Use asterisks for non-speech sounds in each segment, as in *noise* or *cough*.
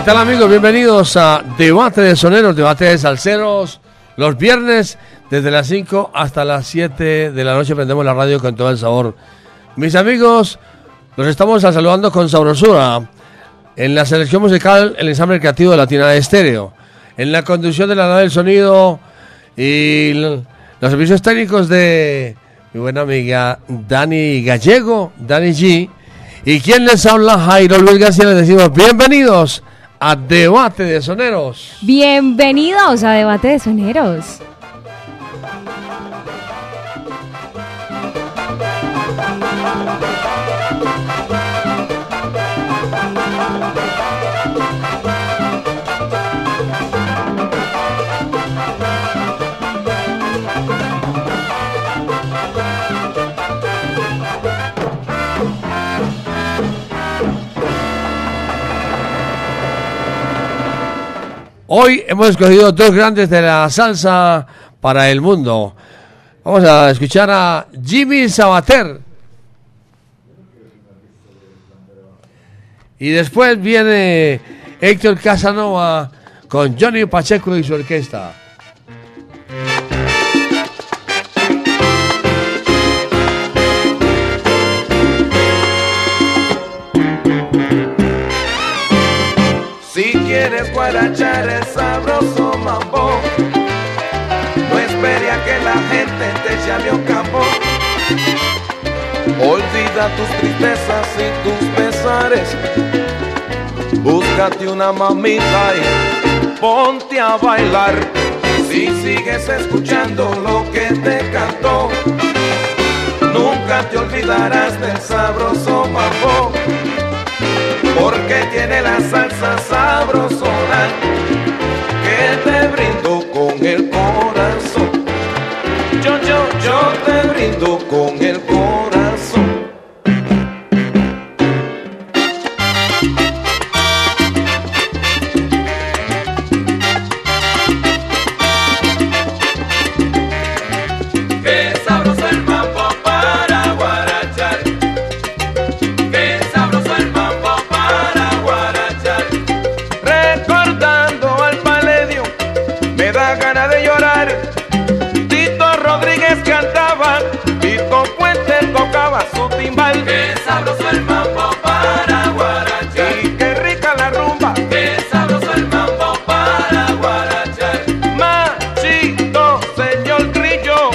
¿Qué tal amigos? Bienvenidos a Debate de Soneros, Debate de Salseros. Los viernes desde las 5 hasta las 7 de la noche prendemos la radio con todo el sabor. Mis amigos, los estamos saludando con sabrosura. En la selección musical, el ensamble creativo de Latina de Estéreo. En la conducción de la nave del sonido y los servicios técnicos de mi buena amiga Dani Gallego, Dani G. ¿Y quien les habla? Jairo Luis García. Les decimos bienvenidos a Debate de Soneros. Bienvenidos a Debate de Soneros. Hoy hemos escogido dos grandes de la salsa para el mundo. Vamos a escuchar a Jimmy Sabater. Y después viene Héctor Casanova con Johnny Pacheco y su orquesta. Guarachar el sabroso mambo, no espere a que la gente te llame un campo. Olvida tus tristezas y tus pesares. Búscate una mamita y ponte a bailar. Si sigues escuchando lo que te cantó, nunca te olvidarás del sabroso mambo porque tiene la salsa sabrosona que te brindo con el corazón. Yo, yo, yo te brindo con el timbal. Qué sabroso el mambo para guarachar. Y qué rica la rumba. Qué sabroso el mambo para guarachar. Machito, señor Grillo,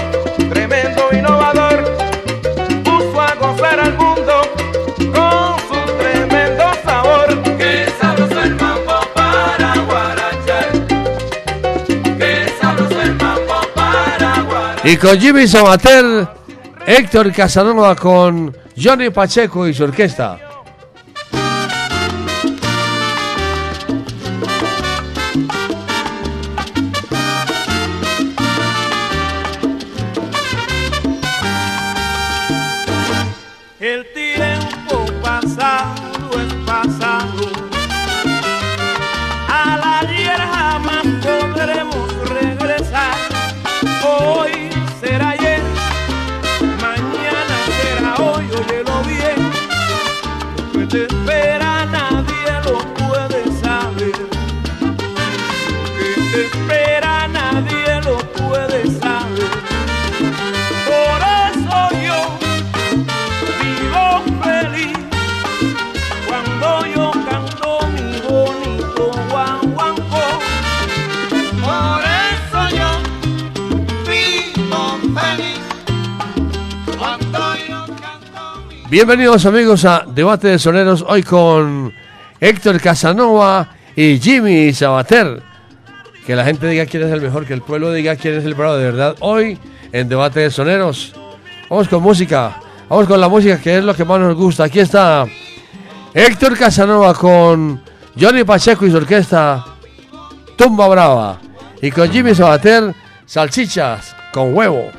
tremendo innovador puso a gozar al mundo con su tremendo sabor. Qué sabroso el mambo para guarachar. Qué sabroso el mambo para guarachar. Y con Jimmy Sabater, Héctor Casanova con Johnny Pacheco y su orquesta. Bienvenidos amigos a Debate de Soneros, hoy con Héctor Casanova y Jimmy Sabater. Que la gente diga quién es el mejor, que el pueblo diga quién es el bravo, de verdad. Hoy en Debate de Soneros, vamos con música, vamos con la música que es lo que más nos gusta. Aquí está Héctor Casanova con Johnny Pacheco y su orquesta Tumba Brava. Y con Jimmy Sabater, salchichas con huevo.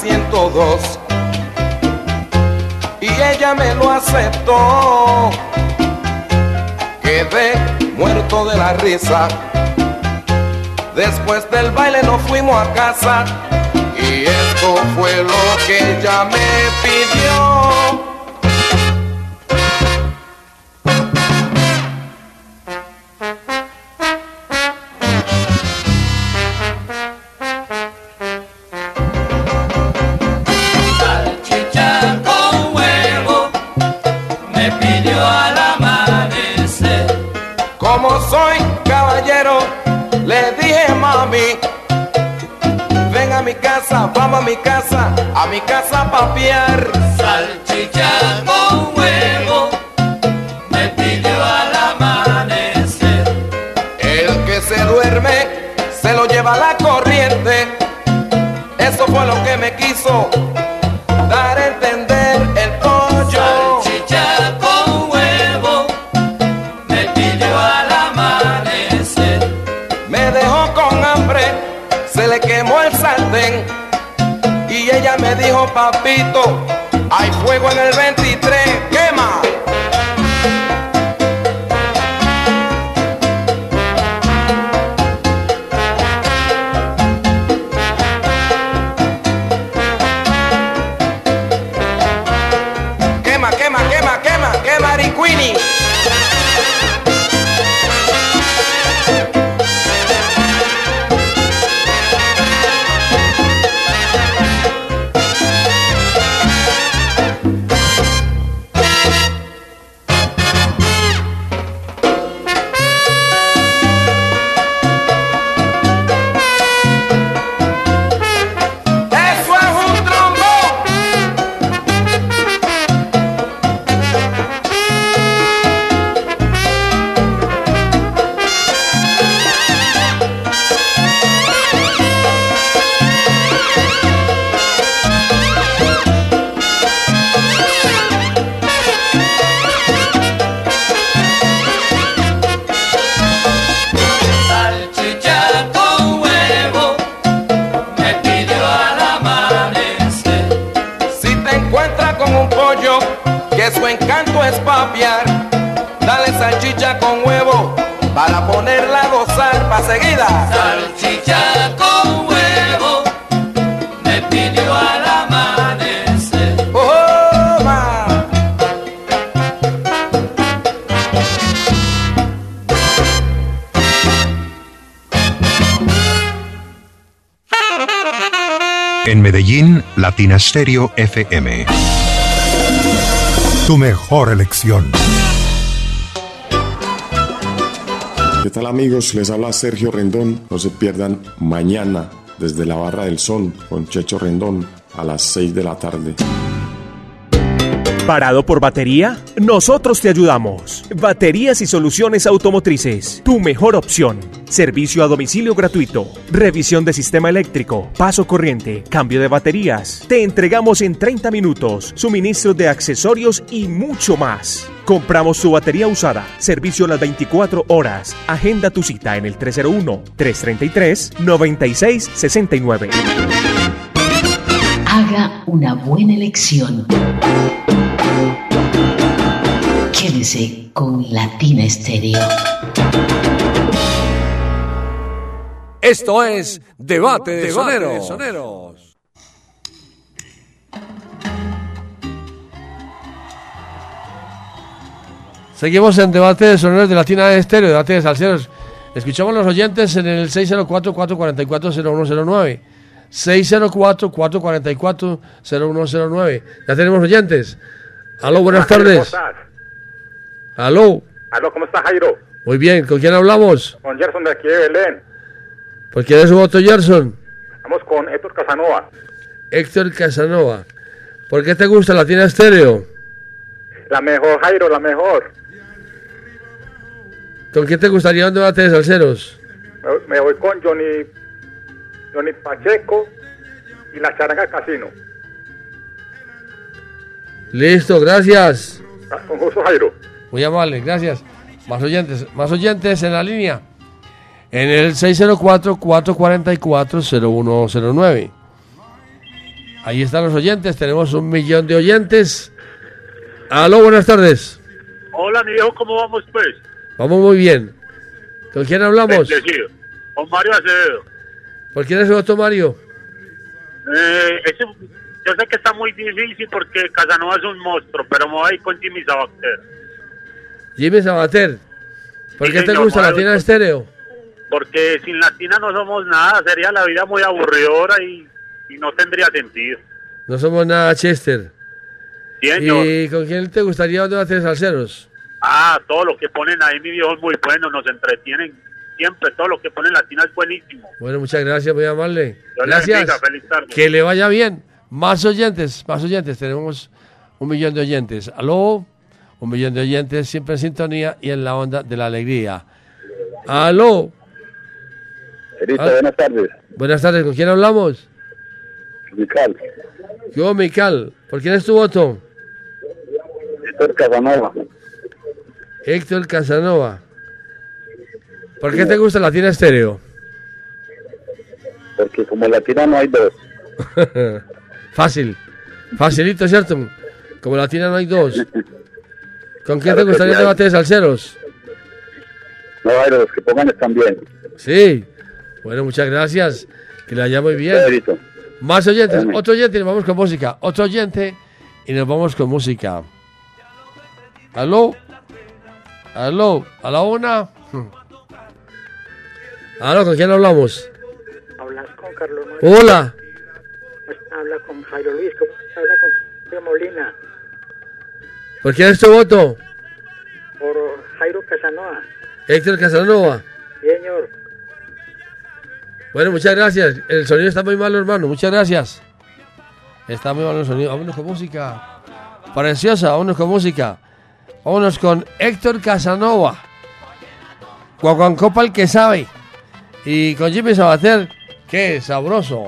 102. Y ella me lo aceptó. Quedé muerto de la risa. Después del baile nos fuimos a casa. Y esto fue lo que ella me pidió. Que me quiso dar a entender el pollo. Salchicha con huevo me pidió al amanecer. Me dejó con hambre, se le quemó el sartén. Y ella me dijo, papito, Stereo FM. Tu mejor elección. ¿Qué tal amigos? Les habla Sergio Rendón. No se pierdan mañana desde la Barra del Sol con Checho Rendón a las 6 de la tarde. ¿Parado por batería? Nosotros te ayudamos. Baterías y soluciones automotrices. Tu mejor opción. Servicio a domicilio gratuito. Revisión de sistema eléctrico. Paso corriente. Cambio de baterías. Te entregamos en 30 minutos. Suministro de accesorios y mucho más. Compramos tu batería usada. Servicio las 24 horas. Agenda tu cita en el 301-333-9669. Haga una buena elección. Quédese con Latina Estéreo. Esto es Debate de Soneros. Seguimos en debate de soneros de Latina de Estéreo, debate de salseros. Escuchamos a los oyentes en el 604-444-0109. 604-444-0109. Ya tenemos oyentes. Aló, buenas Jairo, ¿Cómo tardes. estás? Aló, Aló, ¿cómo estás, Jairo? muy bien. ¿Con quién hablamos? Con Gerson de aquí de Belén. ¿Por quién es su voto, Gerson? Vamos con Héctor Casanova. Héctor Casanova. ¿Por qué te gusta Latina Estéreo? La mejor, Jairo, la mejor. ¿Con quién te gustaría un debate de salseros? Me, voy con Johnny, Johnny Pacheco y la charanga Casino. Listo, gracias. Con gusto, Jairo. Muy amable, gracias. Más oyentes, más oyentes en la línea. En el 604-444-0109. Ahí están los oyentes, tenemos un millón de oyentes. Aló, buenas tardes. Hola, mi viejo, ¿cómo vamos, pues? Vamos muy bien. ¿Con quién hablamos? Bendecido. Con Mario Acevedo. ¿Por quién es su voto, Mario? Eh, ese- yo sé que está muy difícil porque Casanova es un monstruo, pero me voy a ir con Jimmy Sabater. Jimmy Sabater. ¿Por Sí, qué te gusta Mario. Latina Estéreo? Porque sin Latina no somos nada, sería la vida muy aburridora y, y no tendría sentido. No somos nada Chester. Sí, señor. ¿Y con quién te gustaría un debate de salseros? Ah, todo lo que ponen ahí, mi es muy bueno, nos entretienen siempre. Todo lo que ponen Latina es buenísimo. Bueno, muchas gracias, muy amable. Dios le Gracias. bendiga, feliz tarde. Que le vaya bien. Más oyentes, más oyentes. Tenemos un millón de oyentes. Aló, un millón de oyentes siempre en sintonía y en la onda de la alegría. Aló. Ah. buenas tardes. Buenas tardes, ¿con quién hablamos? Mical. Yo, Mical. ¿Por quién es tu voto? Héctor Casanova. Héctor Casanova. ¿Por qué te gusta Latina Estéreo? Porque como latina no hay dos. *laughs* Fácil. Facilito, ¿cierto? Como Latina no hay dos. *laughs* ¿Con quién Claro te gustaría el hay. debate de salseros? No, Jairo, los que pongan están bien. Sí. Bueno, muchas gracias. Que le vaya muy bien. Pedrito. Más oyentes. Otro oyente y nos vamos con música. Otro oyente y nos vamos con música. ¿Aló? ¿Aló? ¿A la una? *laughs* ¿Aló? ¿Con quién hablamos? Hablas con Carlos Molina. Hola. Habla con Jairo Luis. ¿Cómo habla con Jairo Molina? ¿Por quién es tu voto? Por Jairo Casanova. Héctor Casanova. Señor. Bueno, muchas gracias. El sonido está muy malo, hermano. Muchas gracias. Está muy malo el sonido. Vámonos con música. Preciosa, vámonos con música. Vámonos con Héctor Casanova. Guaguancopa el que sabe. Y con Jimmy Sabater. Qué sabroso.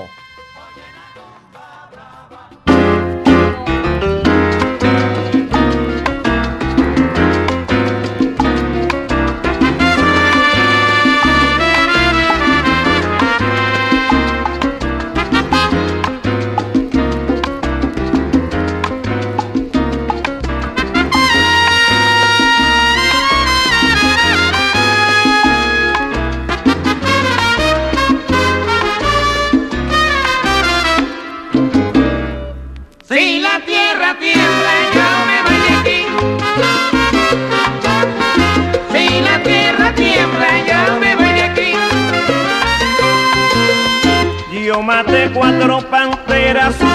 maté cuatro panteras, un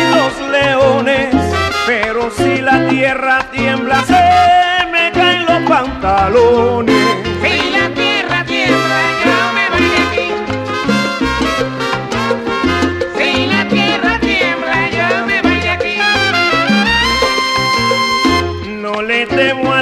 y dos leones. Pero si la tierra tiembla, se me caen los pantalones. Si la tierra tiembla, yo me voy de aquí. Si la tierra tiembla, yo me voy de aquí. No le temo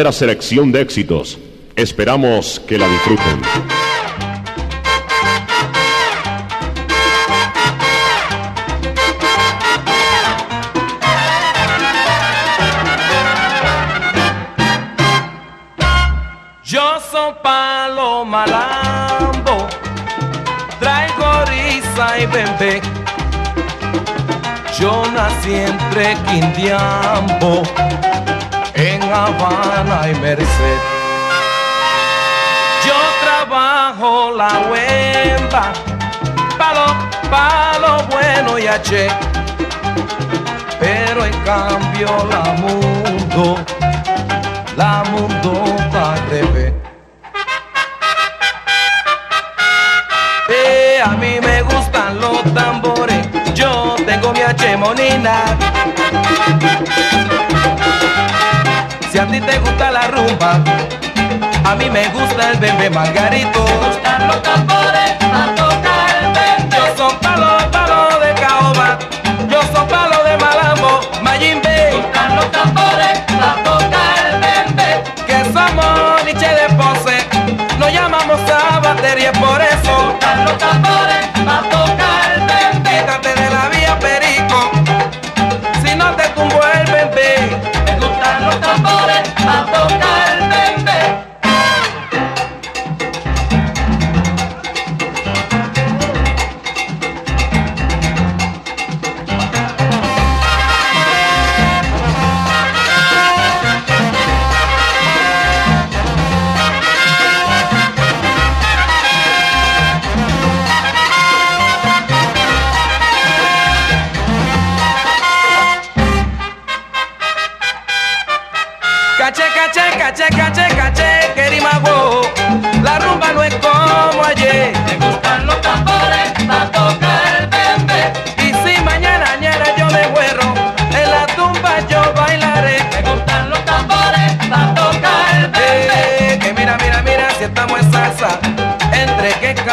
verdadera selección de éxitos. Esperamos que la disfruten. Yo soy Palo Malambo, traigo risa y bebé. Yo nací entre Quindiambo en y Merced. Yo trabajo la huemba, palo, palo bueno y haché. Pero en cambio la mundo, la mundo está al. Eh, a mí me gustan los tambores, yo tengo mi H monina. Si a ti te gusta la rumba, a mí me gusta el bebé margarito. Me gustan los tambores, a tocar el bebé. Yo soy palo, palo de caoba, yo soy palo de malambo, mayimbe. Gustan los tambores, a tocar el bebé. Que somos niche de pose, nos llamamos a batería por eso. Gustan los tambores, a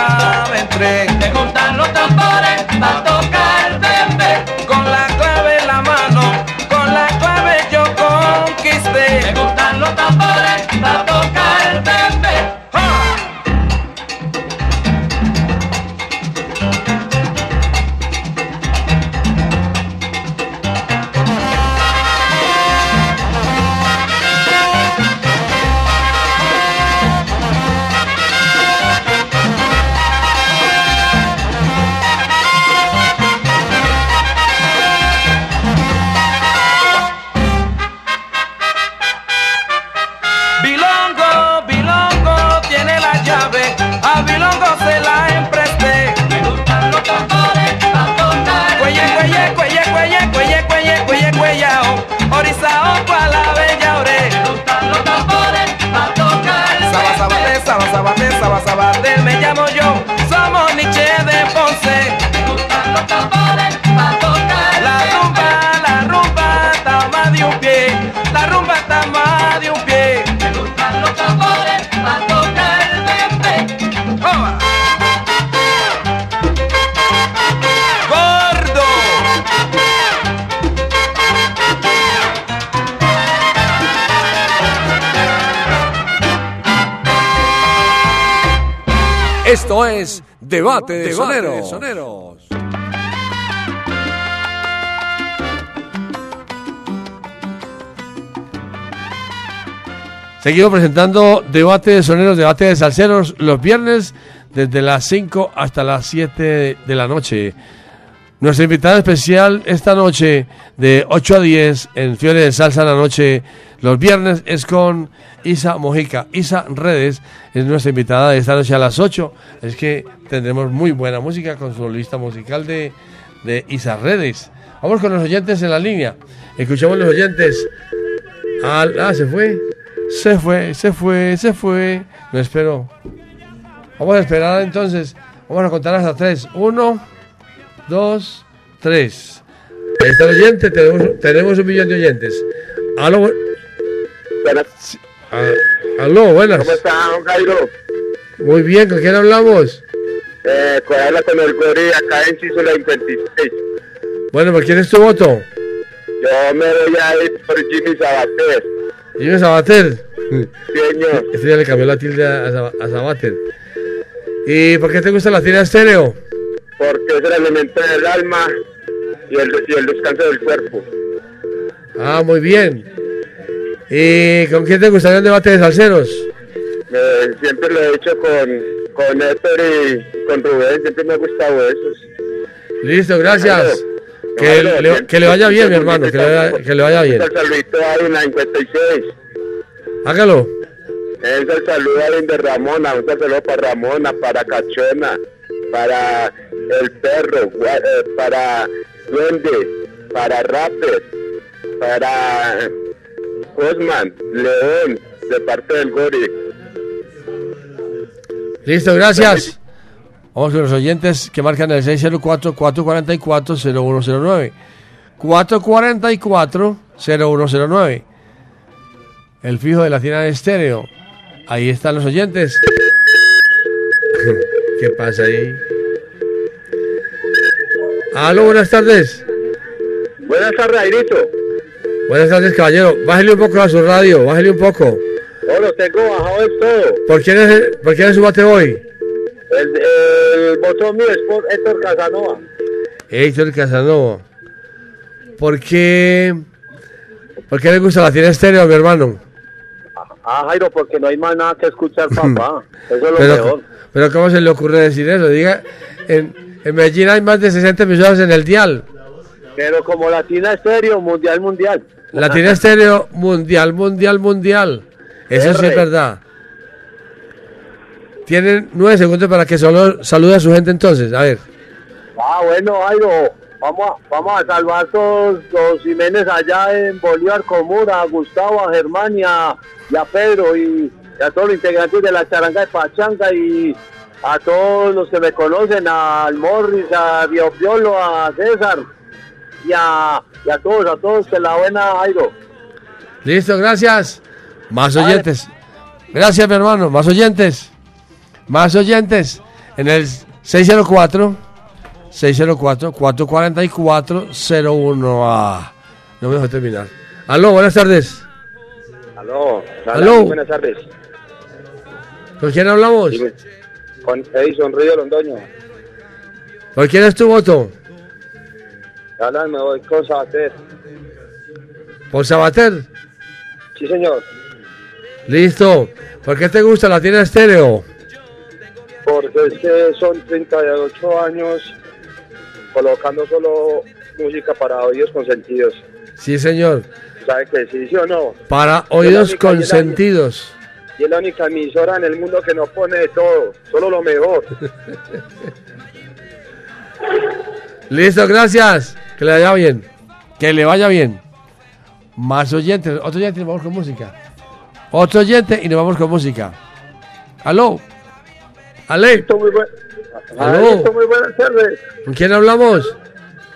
Entre Debate de Soneros. Seguimos presentando Debate de Soneros, Debate de Salseros los viernes desde las 5 hasta las 7 de la noche. Nuestra invitada especial esta noche de 8 a 10 en Fiore de Salsa la noche los viernes es con Isa Mojica. Isa Redes es nuestra invitada de esta noche a las 8. Es que tendremos muy buena música con su lista musical de, de Isa Redes. Vamos con los oyentes en la línea. Escuchamos los oyentes. Al- ah, se fue. Se fue, se fue, se fue. No espero. Vamos a esperar entonces. Vamos a contar hasta tres. Uno, dos, tres. Ahí está el oyente. Tenemos, tenemos un millón de oyentes. Aló. bu- Sí, ah, aló, buenas. ¿Cómo está, don Jairo? Muy bien, ¿con quién hablamos? Eh, pues habla con el Gori, acá en Císola 26. Bueno, ¿por quién es tu voto? Yo me voy a ir por Jimmy Sabater. Jimmy Sabater. Señor. *laughs* Este ya le cambió la tilde a, a Sabater. ¿Y por qué te gusta la tira estéreo? Porque es el alimento del alma y el, y el descanso del cuerpo. Ah, muy bien. ¿Y con quién te gustaría un debate de salseros? Que siempre lo he hecho con, con Héctor y con Rubén, siempre me ha gustado eso. Listo, gracias. Que le, que le vaya bien, mi hermano, que le vaya, que le vaya bien. Saludito a una 56. Hágalo. Un saludo a Linda Ramona, un saludo para Ramona, para Cachona, para el perro, eh, para Duende, para Rapper, para Osman, León, de parte del Gori. Listo, gracias. Vamos con los oyentes que marcan el 604-444-0109. 444-0109. El fijo de la tienda de estéreo. Ahí están los oyentes. *laughs* ¿Qué pasa ahí? Aló, buenas tardes. Buenas tardes, Airito. Buenas tardes, caballero. Bájale un poco a su radio, bájale un poco. No, lo tengo bajado todo. ¿Por quién es, por quién es su bate hoy? El, el botón mío es por Héctor Casanova. Héctor Casanova. ¿Por qué? ¿Por qué le gusta la tienda estéreo, mi hermano? Ah, Jairo, porque no hay más nada que escuchar, *laughs* papá. Eso es lo Pero, mejor. pero ¿cómo se le ocurre decir eso? Diga, en, en Medellín hay más de 60 emisoras en el dial. Pero como Latina Estéreo, mundial, mundial. La tienda estéreo mundial, mundial, mundial. Eso sí es verdad. Tienen nueve segundos para que solo salude a su gente entonces. A ver. Ah, bueno, Jairo, vamos a, vamos a salvar todos los Jiménez allá en Bolívar Común, a Gustavo, a Germán y a, y a Pedro y, y a todos los integrantes de la charanga de Pachanga y a todos los que me conocen, al Morris, a Biopiolo, a César y a, y a todos, a todos, que la buena Jairo. Listo, gracias. Más oyentes. Gracias, mi hermano. Más oyentes. Más oyentes. En el 604 604 444 01 a No me dejo terminar. Aló, buenas tardes. Aló, Aló. buenas tardes. ¿Con quién hablamos? Con Edison Río Londoño. ¿Por quién es tu voto? Hablan, me voy con Sabater. ¿Por Sabater? Sí, señor. Listo. ¿Por qué te gusta la tienda estéreo? Porque es que son 38 años colocando solo música para oídos consentidos. Sí, señor. ¿Sabe que sí, sí o no? Para oídos consentidos. Y es la única emisora en el mundo que nos pone de todo, solo lo mejor. *laughs* Listo, gracias. Que le vaya bien. Que le vaya bien. Más oyentes. Otro oyente y nos vamos con música. Otro oyente y nos vamos con música. Aló. Ale. Muy buen- Aló. Aló, muy buenas tardes. ¿Con quién hablamos?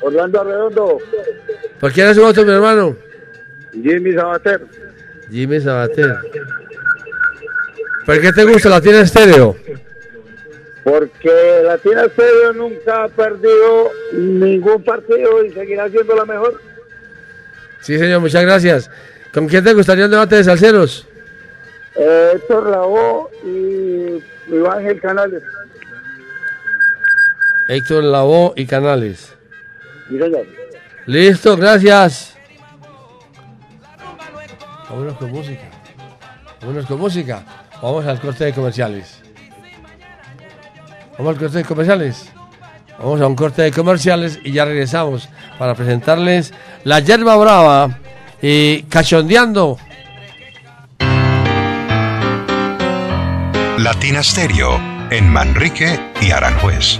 Orlando Arredondo, ¿Por quién es su voto, mi hermano? Jimmy Sabater. Jimmy Sabater. ¿Por qué te gusta la tienda estéreo? Porque la Tina Estéreo nunca ha perdido ningún partido y seguirá siendo la mejor. Sí, señor, muchas gracias. ¿Con quién te gustaría un debate de salseros? Eh, Héctor Lavoe y Iván Ángel Canales. Héctor Lavoe y Canales. Sí, señor. Listo, gracias. Vámonos con música. Vámonos con música. Vamos al corte de comerciales. Vamos al corte de comerciales. Vamos a un corte de comerciales y ya regresamos para presentarles la yerba brava y cachondeando. Latina Stereo en Manrique y Aranjuez.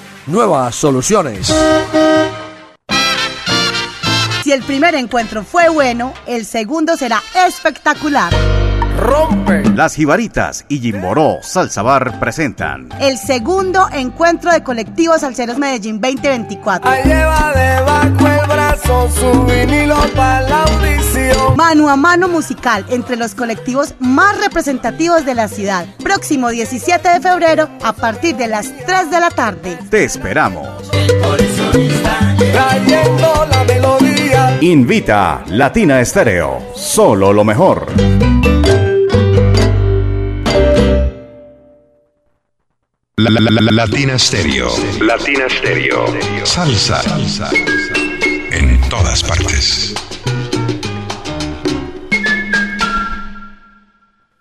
nuevas soluciones. Si el primer encuentro fue bueno, el segundo será espectacular. Rompe. Las Jibaritas y Jimboró Salsa Bar presentan El segundo encuentro de colectivos Salceros Medellín 2024. lleva corazón su vinilo para la audición. Mano a mano musical entre los colectivos más representativos de la ciudad. Próximo 17 de febrero a partir de las 3 de la tarde. Te esperamos. Trayendo la melodía. Invita Latina Estéreo. Solo lo mejor. La, la, la, Latina Stereo. Latina Stereo. Salsa. Salsa todas partes.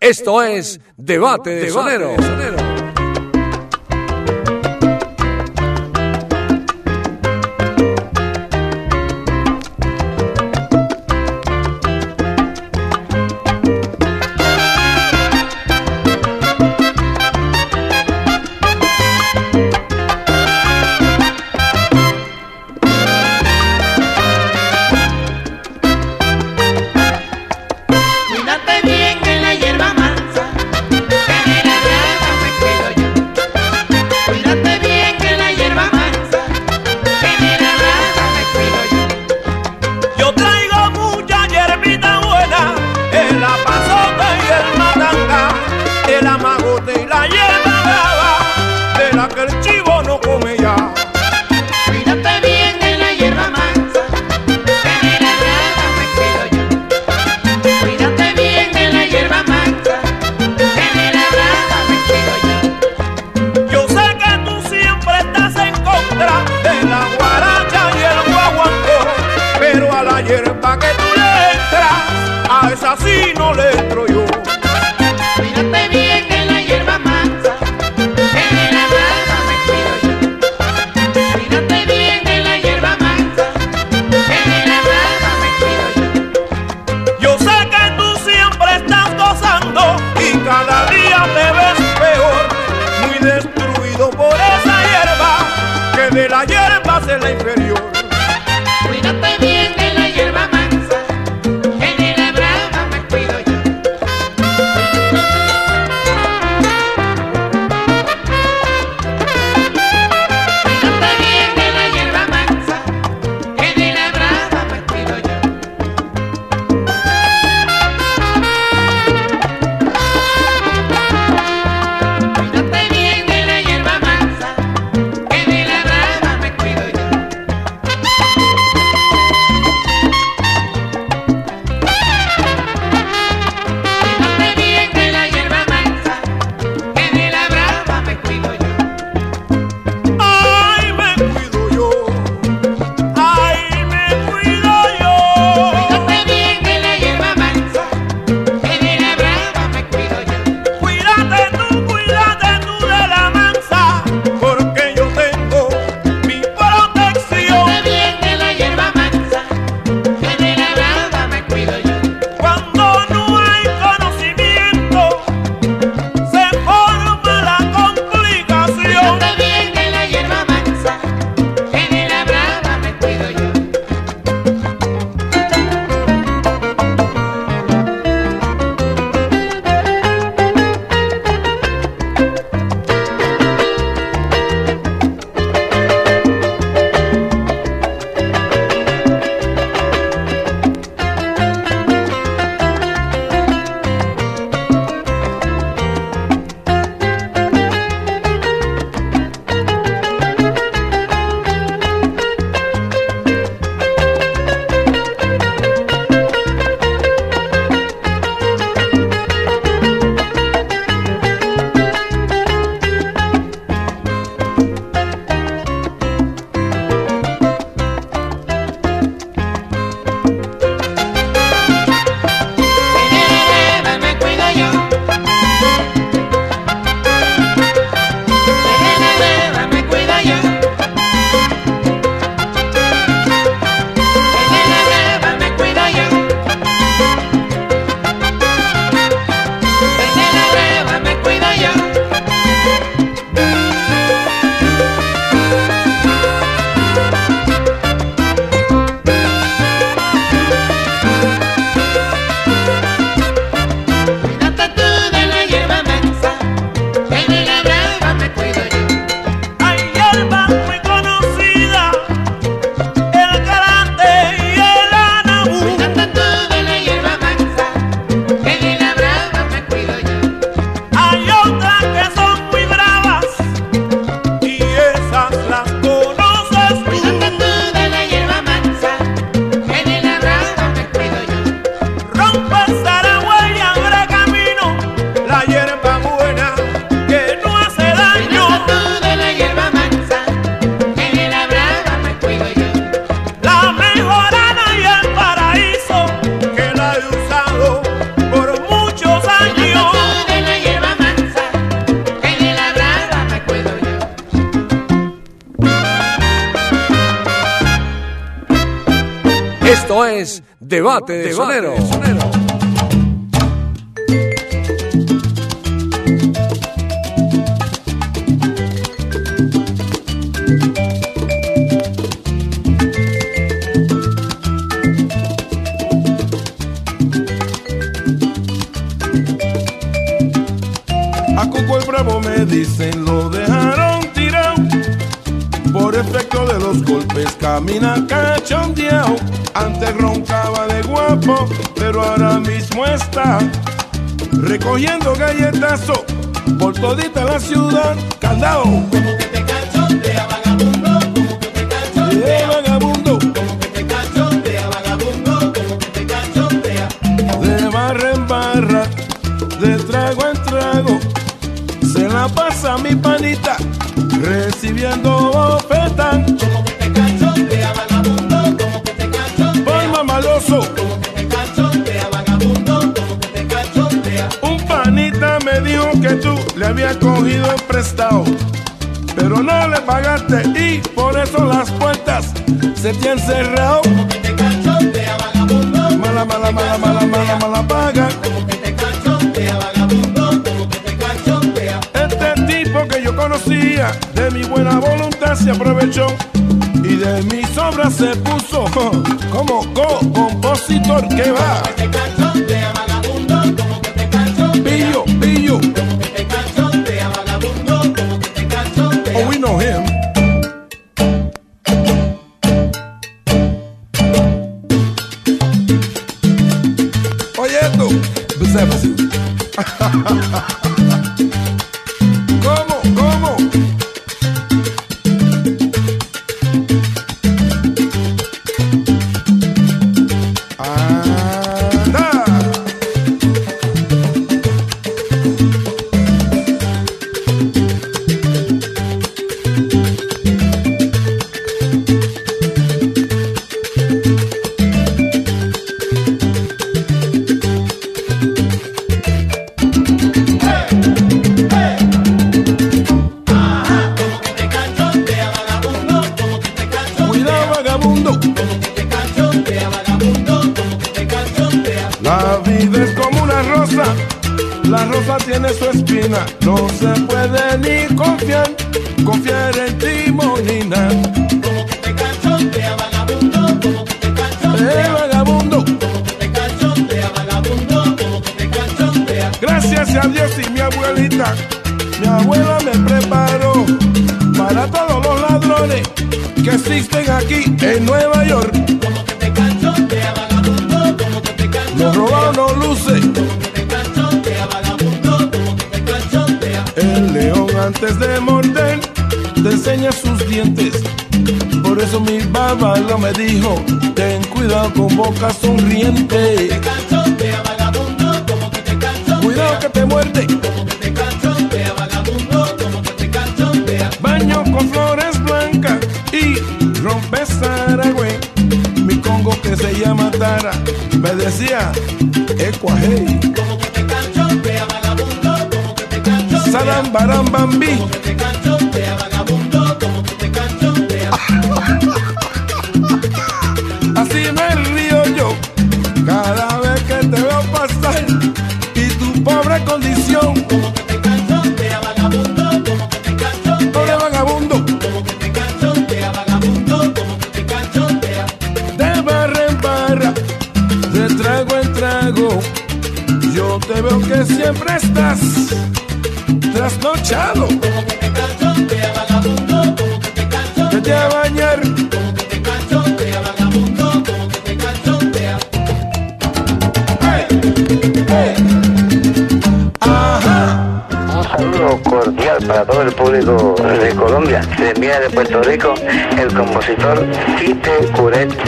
Esto es Debate de Sonero. de trago en trago, se la pasa mi panita recibiendo oferta. Como que te cachondea vagabundo, como que te cachondea. Palma maloso. Como que te cachondea vagabundo, como que te cachondea. Un panita me dijo que tú le habías cogido prestado. Pero no le pagaste y por eso las puertas se te han cerrado. Como que te cachondea vagabundo. Mala, mala, mala, mala, mala, mala paga. Como que de mi buena voluntad se aprovechó y de mis obras se puso *laughs* como co-compositor que va.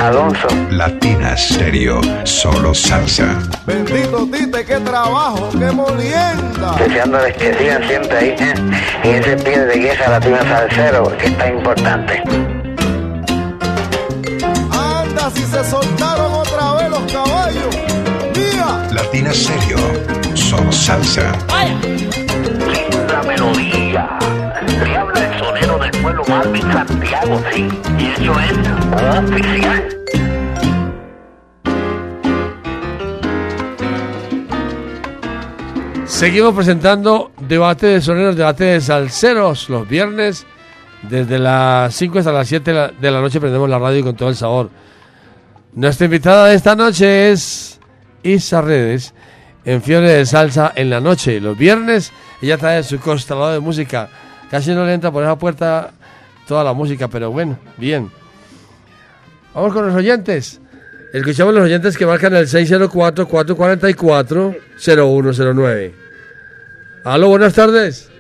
Alonso. Latina Stereo, solo salsa. Bendito Tite, qué trabajo, qué molienda. Deseándoles que sigan siempre ahí, ¿eh? Y ese pie de guisa latina salsero, que está importante. Anda, si se soltaron otra vez los caballos. Mira. Latina Stereo, solo salsa. Vaya. Linda melodía. Se habla el sonero del pueblo Marvin y eso es oficial. Seguimos presentando debate de soneros, debate de salseros los viernes. Desde las 5 hasta las 7 de la noche prendemos la radio con todo el sabor. Nuestra invitada de esta noche es Isa Redes en Fiore de Salsa en la noche. Los viernes ella trae su constelado de música. Casi no le entra por esa puerta toda la música, pero bueno, bien. Vamos con los oyentes. Escuchamos los oyentes que marcan el 604-444-0109. Aló, buenas tardes.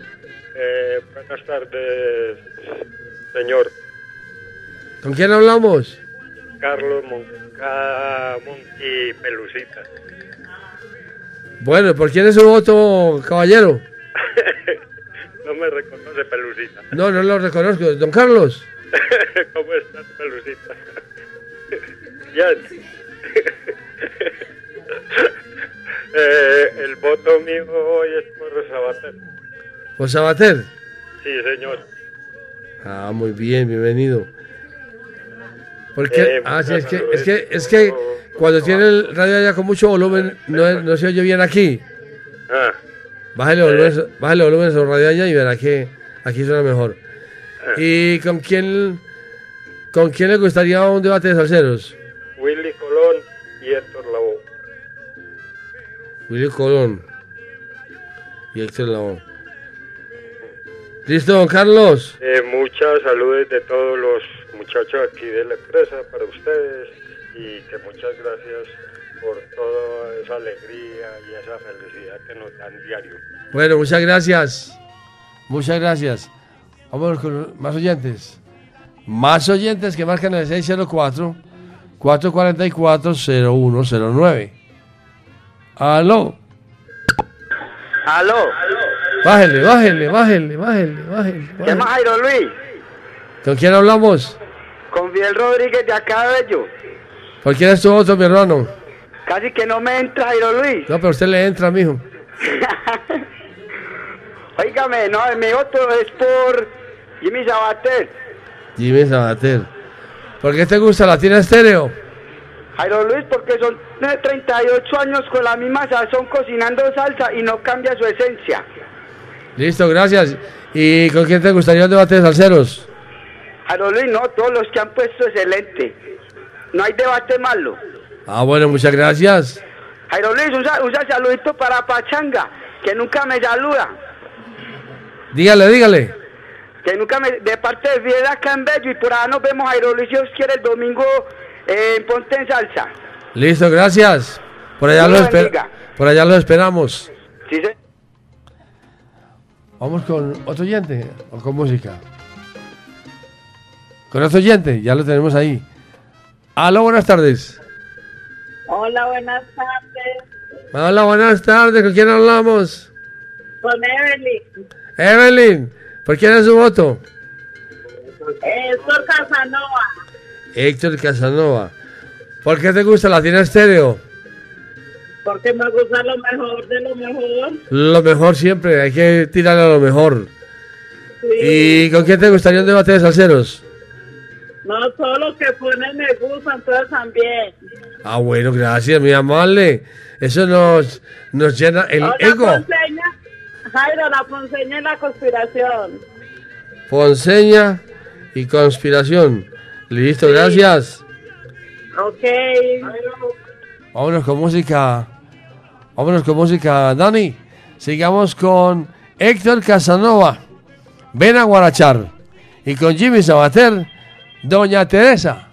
Eh, buenas tardes, señor ¿Con quién hablamos? Carlos Monca Monti Pelucita. Bueno, ¿por quién es su voto, caballero? *laughs* no me reconoce Pelucita. No, no lo reconozco. Don Carlos. *laughs* ¿Cómo estás, Pelucita? *laughs* Bien. *laughs* eh, el voto mío hoy es por Sabater. ¿Por Sabater? Sí, señor. Ah, muy bien, bienvenido. Porque, Eh, ah, sí, es que, es que, es que cuando tiene el radio allá con mucho volumen, no, es- no se oye bien aquí. Ah, Bájale volumen, bájale volumen a su radio allá y verá que aquí suena mejor. Ah. ¿Y con quién, con quién le gustaría un debate de salseros? Willy Colón y Héctor Lavoe. Willy Colón y Héctor Lavoe. ¿Listo, don Carlos? Eh, muchas saludos de todos los muchachos aquí de la empresa para ustedes y que muchas gracias por toda esa alegría y esa felicidad que nos dan diario. Bueno, muchas gracias. Muchas gracias. Vamos con más oyentes. Más oyentes que marcan el 604-444-0109. Aló. Aló, Bájele, bájele, bájele, bájele, bájele. ¿qué más Jairo Luis? ¿Con quién hablamos? Con Fiel Rodríguez de acá de Bello. ¿Por quién es tu voto, mi hermano? Casi que no me entra Jairo Luis. No, pero usted le entra, mijo. *laughs* Óigame, no, mi voto es por Jimmy Sabater. Jimmy Sabater. ¿Por qué te gusta Latina Estéreo? Jairo Luis, porque son eh, 38 años con la misma sazón cocinando salsa y no cambia su esencia. Listo, gracias. ¿Y con quién te gustaría un debate de salseros? Jairo Luis, no, todos los que han puesto excelente. No hay debate malo. Ah, bueno, muchas gracias. Jairo Luis, un, un saludito para Pachanga, que nunca me saluda. Dígale, dígale. Que nunca me. De parte de Fiel acá en Bello y por allá nos vemos, Jairo Luis, si Dios quiere, el domingo eh, en Ponte en Salsa. Listo, gracias. Por allá, lo esper- por allá lo esperamos. Sí, sí. Vamos con otro oyente o con música. Con otro oyente, ya lo tenemos ahí. Aló, buenas tardes. Hola, buenas tardes. Hola, buenas tardes. ¿Con quién hablamos? Con Evelyn. Evelyn. ¿Por quién es su voto? Héctor Casanova. Héctor Casanova. ¿Por qué te gusta Latina Estéreo? Porque me gusta lo mejor de lo mejor. Lo mejor siempre, hay que tirarle a lo mejor. ¿Y con quién te gustaría un debate de salseros? No, los que ponen me gustan, todos también. Ah, bueno, gracias, mi amable. Eso nos, nos llena el Hola, ego. Ponceña. Jairo, la ponceña y la conspiración. Ponceña y conspiración. Listo, gracias. Ok. Vámonos con música. Vámonos con música, Dani. Sigamos con Héctor Casanova. Ven a Guarachar. Y con Jimmy Sabater, Doña Teresa.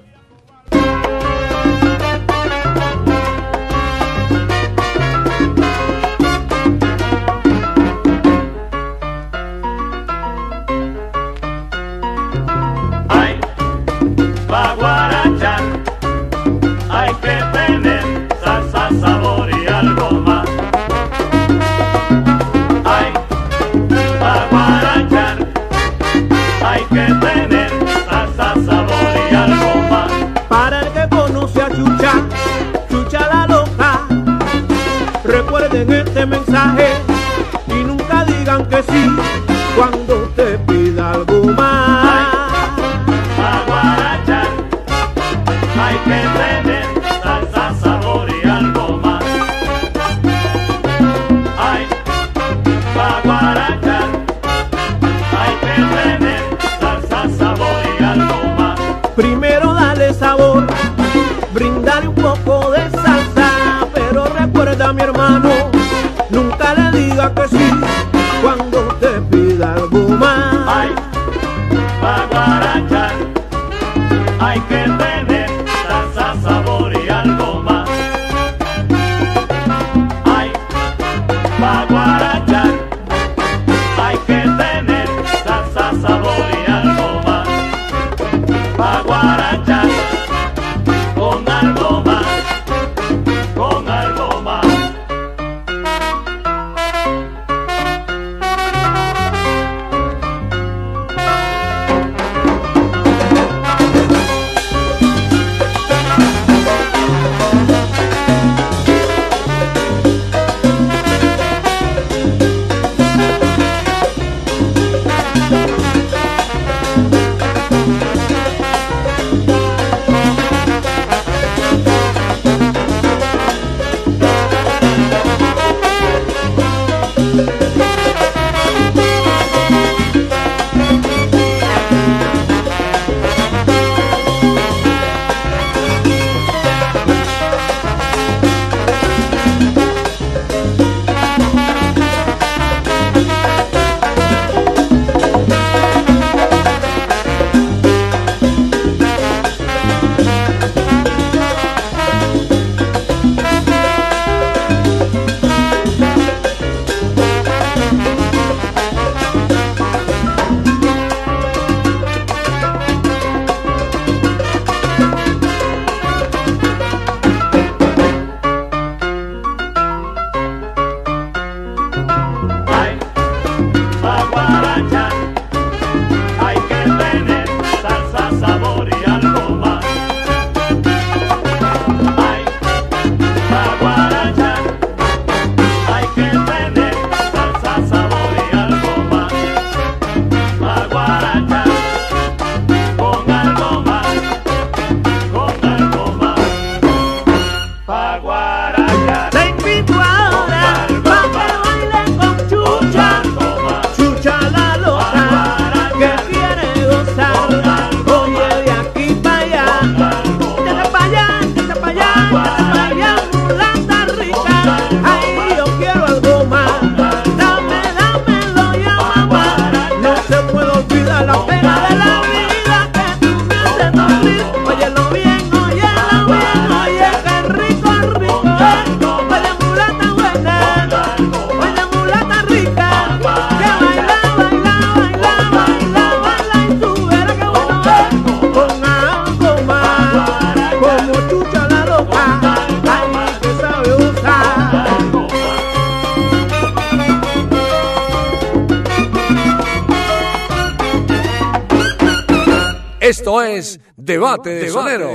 Esto es Debate de Sonero.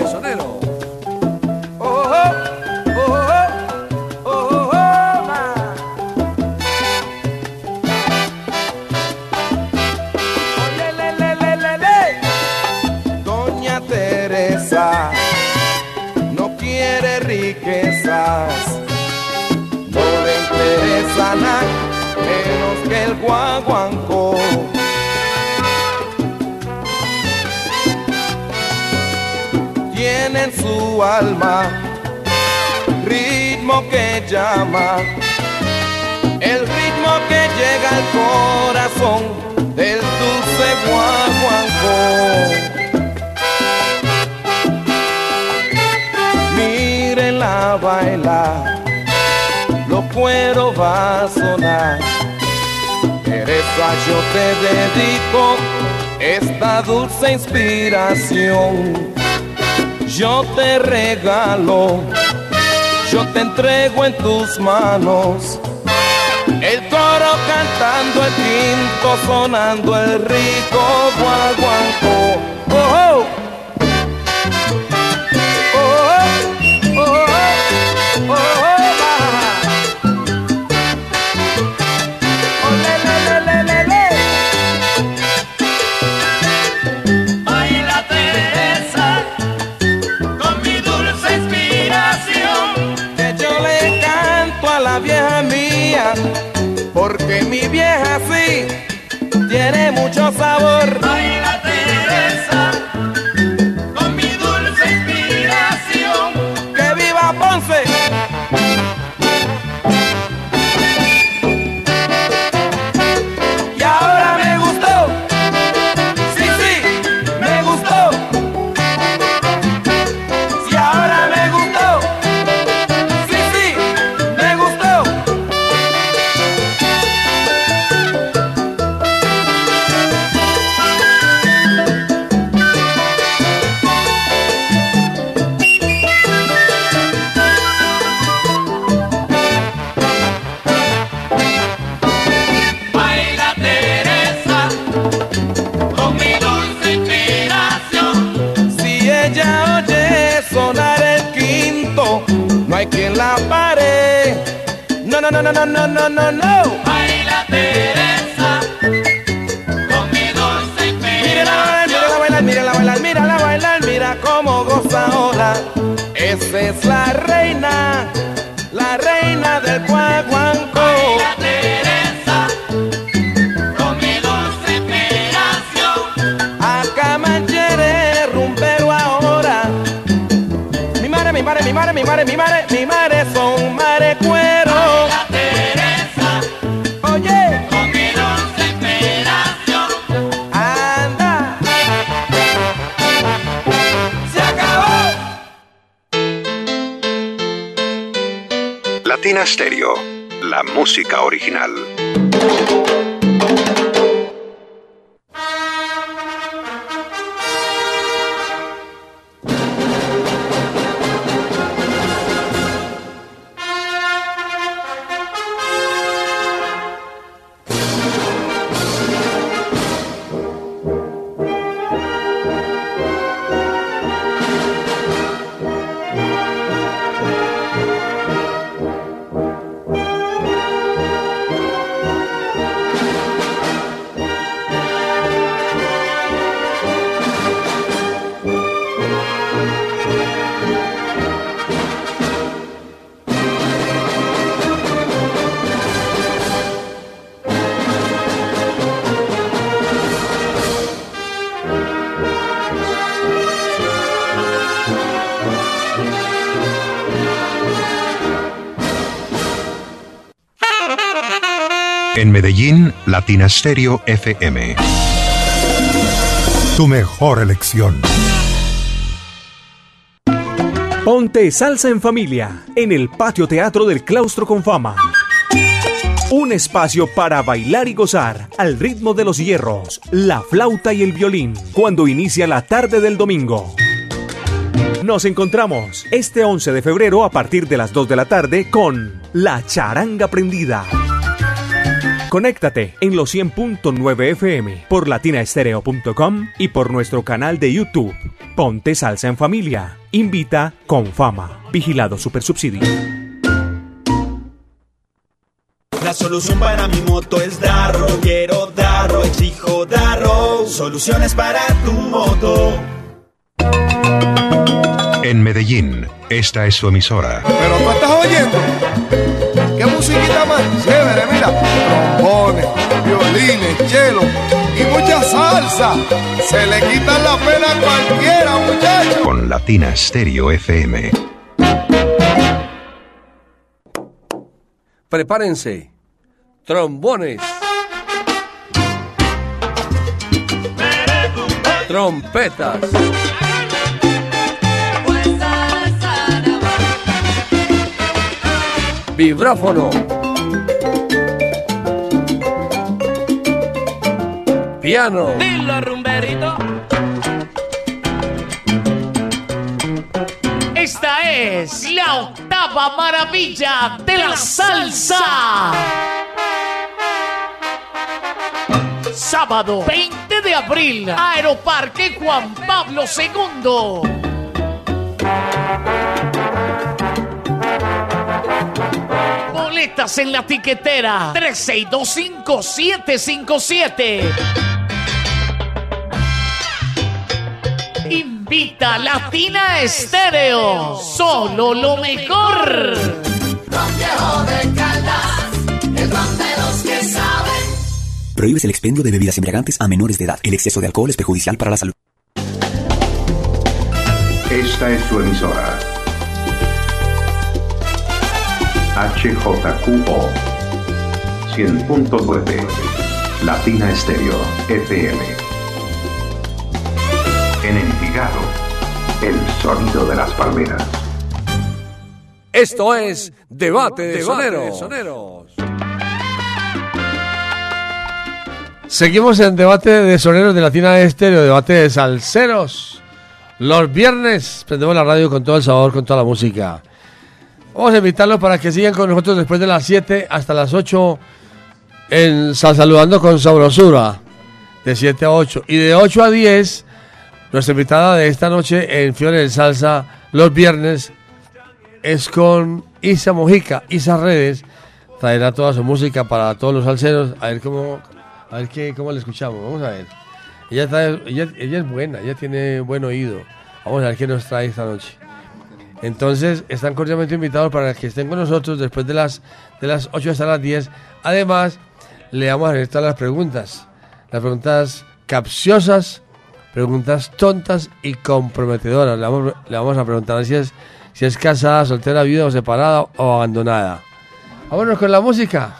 Doña Teresa no quiere riquezas, no le interesa nada menos que el guaguancó. en su alma, ritmo que llama, el ritmo que llega al corazón del dulce guaguancó. Mírenla bailar, lo cuero va a sonar. Teresa, yo te dedico esta dulce inspiración yo te regalo, yo te entrego en tus manos. El coro cantando, el quinto sonando, el rico guaguancó. En Medellín, Latina Stereo FM. Tu mejor elección. Ponte salsa en familia en el patio teatro del claustro con fama. Un espacio para bailar y gozar al ritmo de los hierros, la flauta y el violín cuando inicia la tarde del domingo. Nos encontramos este 11 de febrero a partir de las 2 de la tarde con La Charanga Prendida. Conéctate en los 100.9 FM por latinaestereo.com y por nuestro canal de YouTube. Ponte salsa en familia. Invita con fama. Vigilado Supersubsidio. La solución para mi moto es Darro. Quiero Darro, exijo Darro. Soluciones para tu moto. En Medellín, esta es su emisora. Pero tú estás oyendo. ¿Qué musiquita más trombones, violines, chelo y mucha salsa. Se le quita la pena a cualquiera, muchachos. Con Latina Stereo FM. Prepárense. Trombones. Trompetas. Vibráfono. Piano. Dilo, rumberito. Esta es la octava maravilla de la salsa. Sábado 20 de abril, Aeroparque Juan Pablo II. Boletas en la tiquetera 3625-757. Invita Latina Estéreo. Solo lo mejor. Ron viejo de Caldas, el ron de los que saben. Prohíbes el expendio de bebidas embriagantes a menores de edad. El exceso de alcohol es perjudicial para la salud. Esta es su emisora. HJQO 100.9 Latina Estéreo FM. En Envigado, el sonido de las palmeras. Esto es Debate de Soneros. Seguimos en Debate de Soneros de Latina Estéreo, debate de salseros. Los viernes prendemos la radio con todo el sabor, con toda la música. Vamos a invitarlos para que sigan con nosotros después de las 7 hasta las 8 en Sal- Saludando con Sabrosura, de 7 a 8. Y de 8 a 10, nuestra invitada de esta noche en Fiore del Salsa, los viernes, es con Isa Mojica, Isa Redes, traerá toda su música para todos los salseros. A ver cómo, a ver qué, cómo le escuchamos. Vamos a ver. Ella, trae- ella, ella es buena, ella tiene buen oído. Vamos a ver qué nos trae esta noche. Entonces, están cordialmente invitados para que estén con nosotros después de las, de las 8 hasta las 10. Además, le vamos a todas las preguntas. Las preguntas capciosas, preguntas tontas y comprometedoras. Le vamos, le vamos a preguntar si es, si es casada, soltera, viuda o separada o abandonada. Vámonos con la música.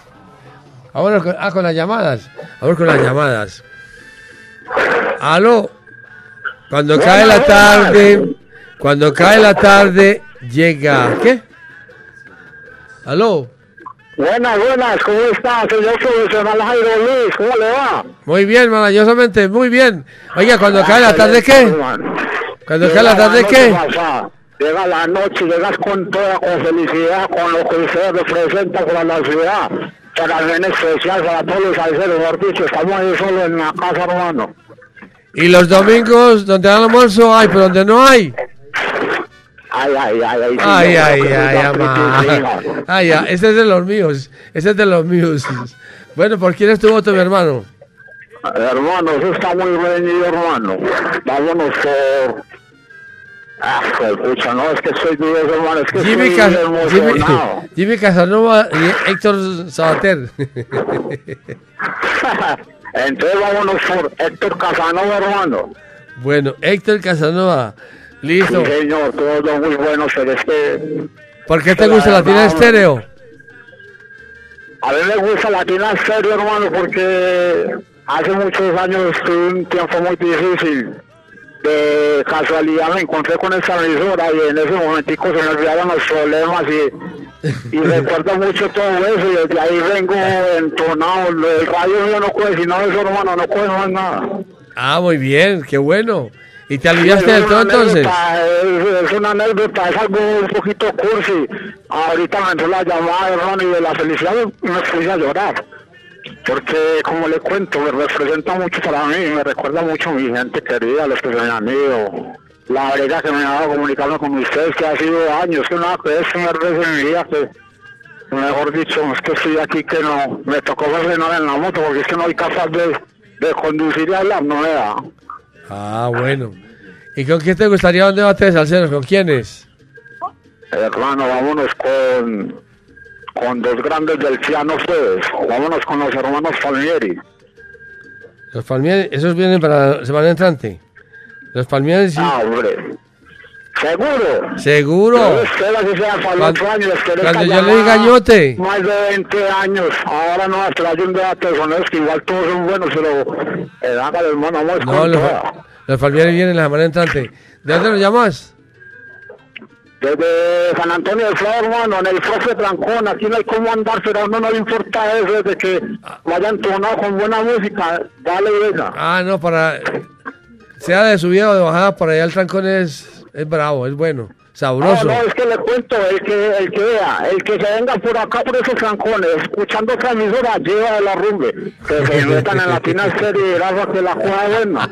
Vámonos con, ah, con las llamadas. Vámonos con las llamadas. Aló. Cuando cae la tarde, cuando cae la tarde, llega. ¿Qué? Aló. Buenas, buenas, ¿cómo está, señor profesional Jairo Luis? ¿Cómo le va? Muy bien, maravillosamente, muy bien. Oiga, cuando cae la tarde, ¿qué? Cuando cae la tarde, ¿qué? pasada, Llega la noche, llegas con toda, con felicidad, con lo que usted representa para la ciudad. Para en especial para todos los salseros, dicho, estamos ahí solo en la casa, hermano. Y los domingos, donde dan almuerzo, hay, pero donde no hay. Ay, ay, ay, ay. Ay, ay, ay, primitiva. Ay, ya, ese es de los míos. Ese es de los míos. Bueno, ¿por quién es tu voto, mi hermano? Hermano, eso está muy reñido, hermano. Vámonos por... Ah, pucha, no, es que soy Dios, hermano, es que Jimmy, Cas- Jimmy. *laughs* Jimmy Casanova y Héctor Sabater. *laughs* Entonces vámonos por Héctor Casanova, hermano. bueno, Héctor Casanova. Listo. Sí, señor, todos son muy que... ¿Por qué te gusta Latina Estéreo? A mí me gusta Latina Estéreo, hermano, porque hace muchos años tuve un tiempo muy difícil. De casualidad me encontré con esta emisora y en ese momentico se me olvidaron los problemas y, y *laughs* recuerdo mucho todo eso y desde ahí vengo entonado. Del radio mío no coge sino eso, hermano, no coge más nada. Ah, muy bien, qué bueno. ¿Y te Sí, es del todo una entonces? Es, una anécdota, es algo un poquito cursi. Ahorita me entró la llamada, hermano, y de la felicidad me puse a llorar. Porque, como le cuento, me representa mucho para mí, me recuerda mucho a mi gente querida, los que se me han ido. La alegría que me ha dado comunicarme con ustedes, que ha sido años, que que es primera vez en mi vida que, mejor dicho, es que estoy aquí que no, me tocó frenar en la moto porque es que no soy capaz de, de conducir y hablar, no me da. Ah, bueno. ¿Y con quién te gustaría un debate de salseros? ¿Con quiénes? Hermano, vámonos con, con dos grandes del piano ustedes. Vámonos con los hermanos Palmieri. Los Palmieri, esos vienen para la semana entrante. Los Palmieri sí. Ah, hombre. ¿Seguro? Seguro. Yo sea para el Cuando- otro año. Espero cuando yo le diga llamada ñote. Más de 20 años. Ahora no, hasta hay un debate de sonidos que igual todos son buenos, pero eh, hágale, hermano, vamos No, los, los Palmieri vienen la semana entrante. ¿De dónde nos llamas? Desde San Antonio del Flor, hermano, en el profe Trancón, aquí no hay cómo andar, pero a uno no le importa eso, desde que vayan tonados con buena música, dale esa. Ah, no, para. Sea de subida o de bajada, por allá el trancón es, es bravo, es bueno, sabroso. No, no, es que le cuento, el que, el que vea, el que se venga por acá por esos trancones, escuchando otra emisora, lleva de la rumbe, que se *laughs* metan en la tina serie y verás que la juega buena.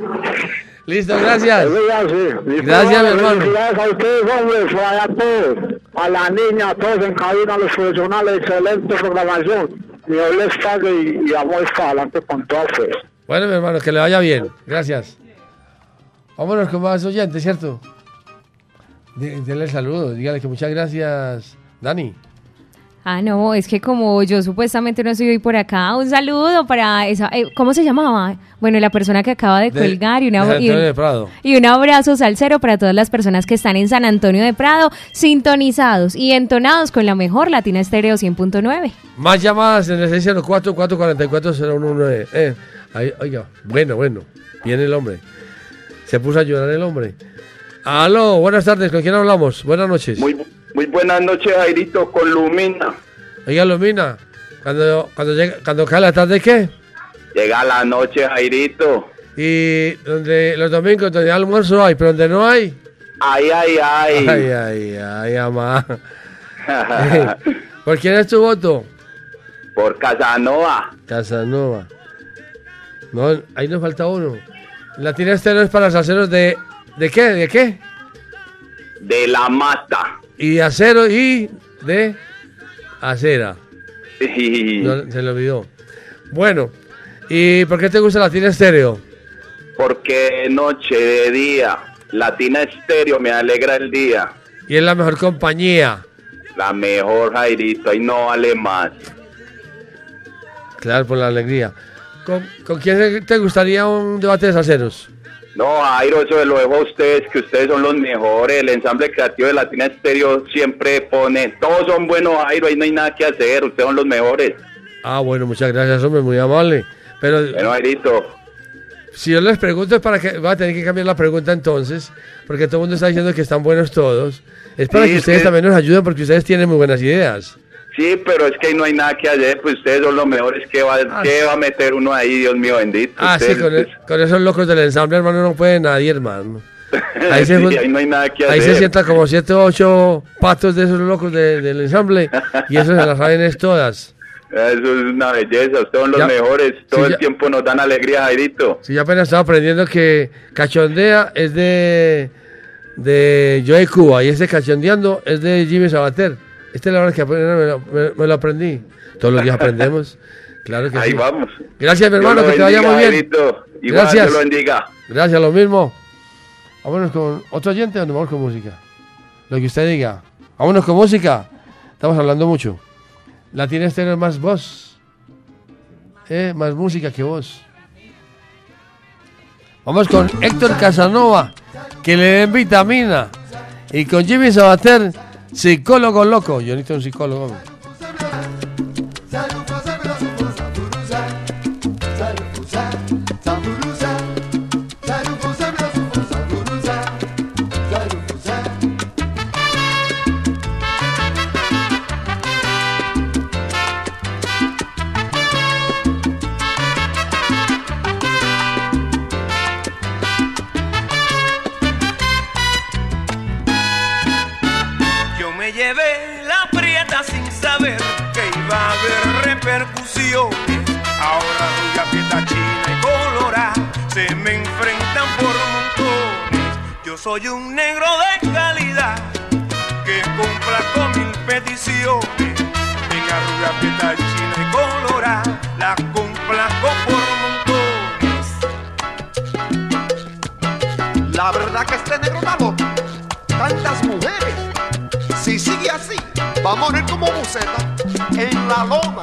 Listo, gracias. Gracias, mi hermano. Felicidades a ustedes, hombres, a todos, a la niña, a todos en cabina, a los profesionales, excelente programación. Dios les y, y vamos para adelante con todo. Bueno, mi hermano, que le vaya bien. Gracias. Vámonos con más oyentes, ¿cierto? De- Denle el saludo, dígale que muchas gracias, Dani. Ah, no, es que como yo supuestamente no estoy hoy por acá, un saludo para esa, eh, ¿cómo se llamaba? Bueno, la persona que acaba de, De- colgar y, una, y un- Prado. y un abrazo salsero para todas las personas que están en San Antonio de Prado, sintonizados y entonados con la mejor Latina Estéreo 100.9. Más llamadas en el 604-444-019. Eh, ahí, oiga, bueno, bueno. Viene el hombre. Se puso a llorar el hombre. Aló, buenas tardes. ¿Con quién hablamos? Buenas noches. Muy, muy buenas noches, Jairito, con Lumina. Oiga, Lumina, cuando, cuando, llega, cuando cae la tarde, ¿qué? Llega la noche, Jairito. Y donde los domingos, donde hay almuerzo hay, pero donde no hay. Ay, ay, ay. *laughs* Ay, ay, ay, amá. *laughs* ¿Por quién es tu voto? Por Casanova. Casanova. No, ahí nos falta uno. Latina Estéreo es para salseros de... ¿De qué? ¿De qué? De la mata. Y de acero y de acera. Sí. No, se le olvidó. Bueno, ¿y por qué te gusta Latina Estéreo? Porque noche, de día, Latina Estéreo me alegra el día. Y es la mejor compañía. La mejor, Jairito, ahí no vale más. Claro, por la alegría. ¿Con, con quién te gustaría un debate de salseros? No, Jairo, eso lo dejo a ustedes, que ustedes son los mejores. El ensamble creativo de Latina Estéreo siempre pone, todos son buenos, Jairo, ahí no hay nada que hacer, ustedes son los mejores. Ah, bueno, muchas gracias, hombre, muy amable. Pero Bueno, Jairito, si yo les pregunto es para que va a tener que cambiar la pregunta entonces, porque todo el mundo está diciendo que están buenos todos. Es para Sí, que es ustedes que- también nos ayuden porque ustedes tienen muy buenas ideas. Sí, pero es que ahí no hay nada que hacer, pues ustedes son los mejores. ¿Qué va, qué va a meter uno ahí, Dios mío bendito? Ah, sí, con, pues, con esos locos del ensamble, hermano, no puede nadie, hermano. *laughs* Ahí se, sí, ahí no hay nada que ahí hacer. se sientan como siete o ocho patos de esos locos de- del ensamble y eso se las saben es todas. Eso es una belleza, ustedes son los Ya- mejores. Todo sí, el ya- tiempo nos dan alegría, Jairito. Sí, yo apenas estaba aprendiendo que Cachondea es de, de Joey Cuba y ese Cachondeando es de Jimmy Sabater. Esta es la hora que me lo, me- me lo aprendí. Todos los días aprendemos. *laughs* Claro que Ahí sí. vamos. Gracias, mi hermano, que te vaya muy bien. Igual, Gracias. Dios lo bendiga. Gracias, lo mismo. Vámonos con otro oyente o nos vamos con música. Lo que usted diga. Vámonos con música. Estamos hablando mucho. La tiene estéreo más voz. Eh, más música que voz. Vamos con Héctor Casanova, que le den vitamina. Y con Jimmy Sabater, psicólogo loco. Yo necesito un psicólogo. Soy un negro de calidad que complazco mil peticiones. Venga Rubia, Prieta, China y Colorada, la complazco por montones. La verdad que este negro loco. Tantas mujeres. Si sigue así, va a morir como buceta en la loma.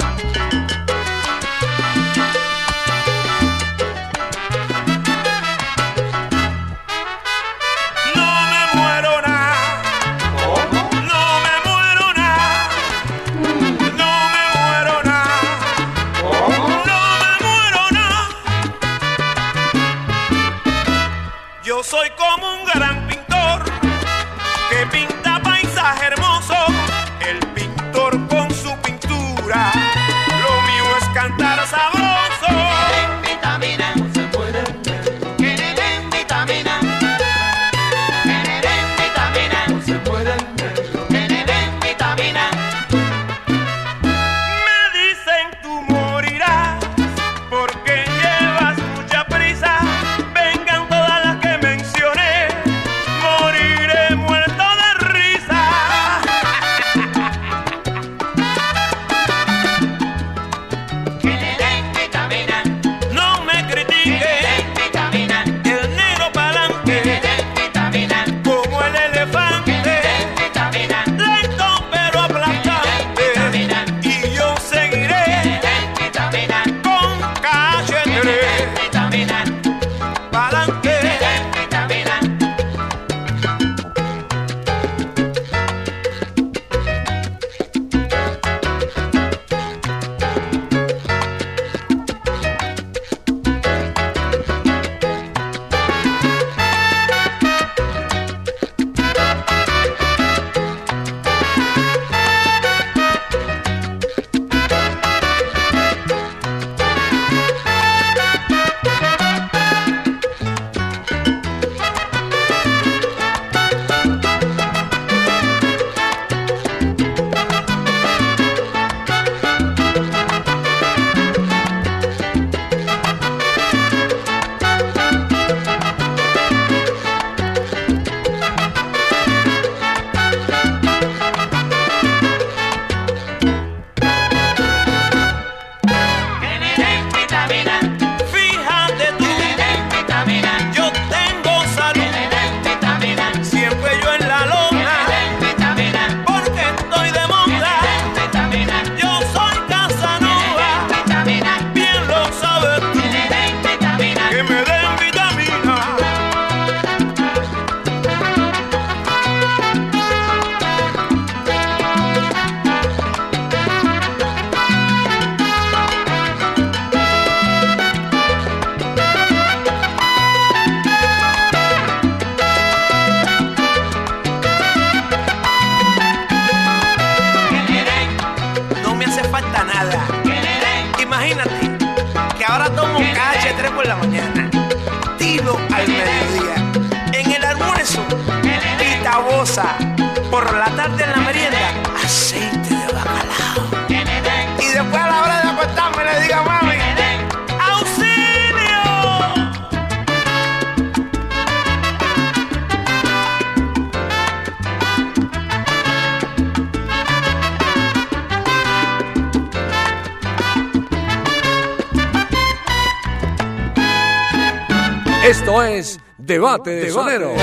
Debate de Sonero.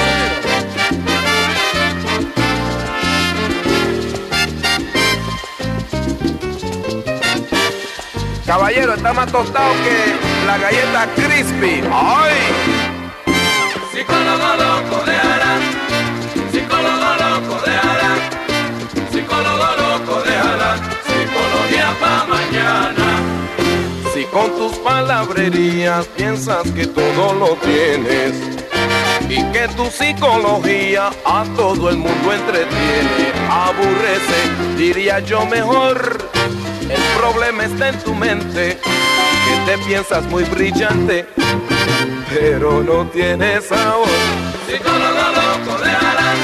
Caballero, está más tostado que la galleta crispy. ¡Ay! Psicólogo loco de Ara, psicólogo loco de Ara, psicólogo loco de Ara, psicología pa' mañana. Si con tus palabrerías piensas que todo lo tienes y que tu psicología a todo el mundo entretiene, aburrece, diría yo mejor. El problema está en tu mente, que te piensas muy brillante, pero no tienes sabor. Psicólogo loco de Ara,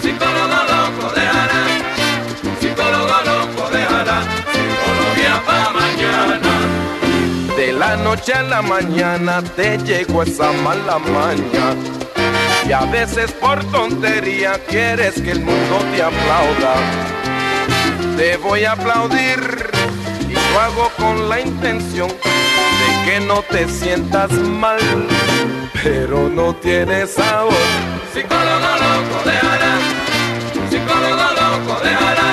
psicólogo loco de Ara, psicólogo loco de Ara, psicología pa' mañana. De la noche a la mañana te llegó esa mala maña. Y a veces por tontería quieres que el mundo te aplauda. Te voy a aplaudir y lo hago con la intención de que no te sientas mal, pero no tienes sabor. Psicólogo loco de Ara, psicólogo loco de Ara,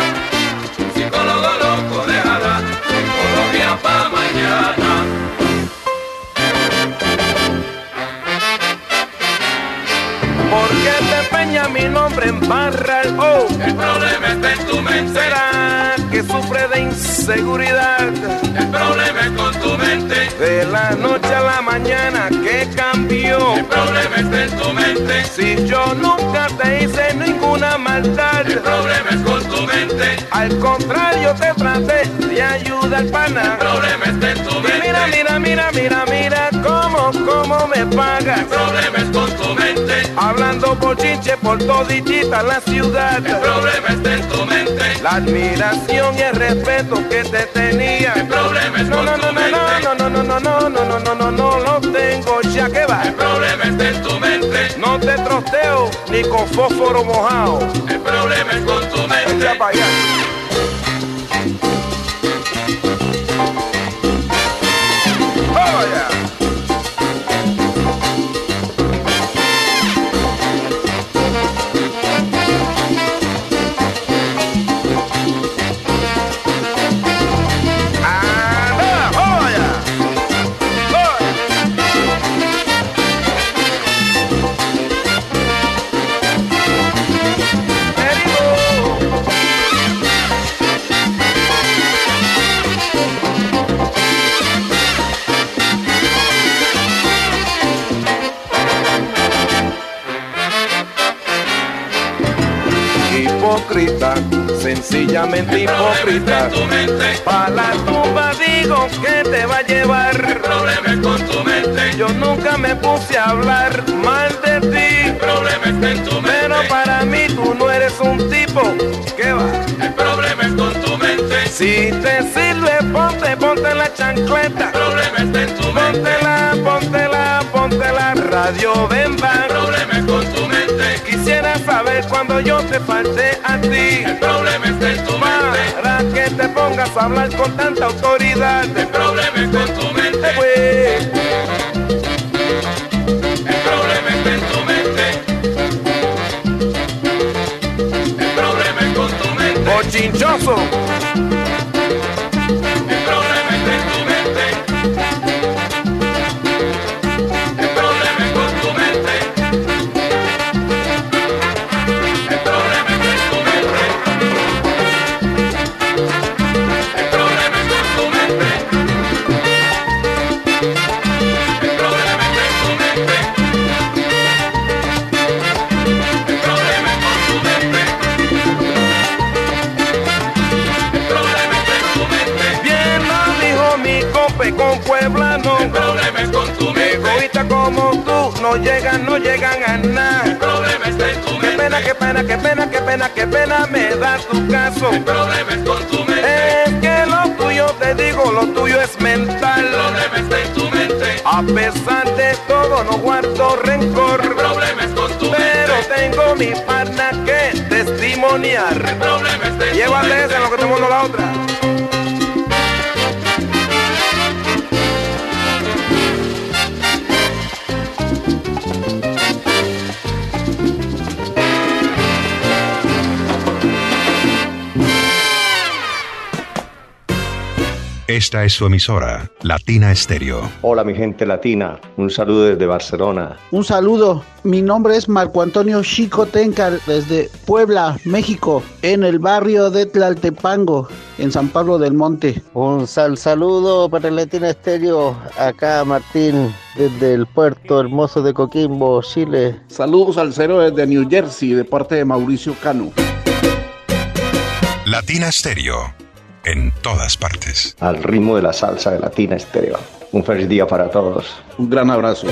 psicólogo loco de Ara, psicología pa' mañana. Mi nombre en barra? Oh, El problema está en tu mente, ¿será que sufre de inseguridad? el problema es con tu mente, De la noche a la mañana, ¿qué cambió? el problema está en tu mente, Si yo nunca te hice ninguna maldad, el problema es con tu mente, al contrario te traté de ayuda al el pana. problema está en tu Y mira, mente, mira, mira, mira, mira cómo, me pagas. el problema es con tu mente, Hablando bochinche por toditita la ciudad. el problema está en tu mente, La admiración y el respeto que te tenía. el problema es No, con no, tu no, no, mente, no, no, no, no, no, no, no, no, no, no lo tengo ya que va. el problema está en tu mente, No te trosteo ni con fósforo mojado. el problema es con tu mente. Echa pa' allá. Sencillamente hipócrita. en tu mente, Pa' la tumba digo que te va a llevar. problema es con tu mente, Yo nunca me puse a hablar mal de ti. problema está en tu Pero mente, para mí tú no eres un tipo que va. el problema es con tu mente, Si te sirve, ponte, ponte la chancleta. problema está en tu mente, Póntela, póntela, póntela. Radio Bemba. el problema es con tu mente, Quisiera saber cuando yo te falté a ti. el problema está en tu mente, Para que te pongas a hablar con tanta autoridad. el problema es con tu mente, Pues, el problema está en tu mente, el problema es con tu mente, bochinchoso. No llegan, no llegan a nada. El problema está en tu Qué mente. pena, qué pena, qué pena, qué pena, qué pena me da tu caso. El problema es con tu mente. Es que lo tuyo, te digo, lo tuyo es mental. El problema está en tu mente. A pesar de todo, no guardo rencor. El problema es con tu Pero mente. tengo mi pana que testimoniar. El problema está en tu Llévate mente. esa en lo que te mando la otra. Esta es su emisora, Latina Stereo. Hola mi gente latina, un saludo desde Barcelona. Un saludo, mi nombre es Marco Antonio Chico Tencar desde Puebla, México, en el barrio de Tlaltepango, en San Pablo del Monte. Un sal saludo para Latina Estéreo, acá Martín desde el puerto hermoso de Coquimbo, Chile. Saludos al cero desde New Jersey, de parte de Mauricio Cano. Latina Stereo. En todas partes. Al ritmo de la salsa de Latina Estéreo. Un feliz día para todos. Un gran abrazo.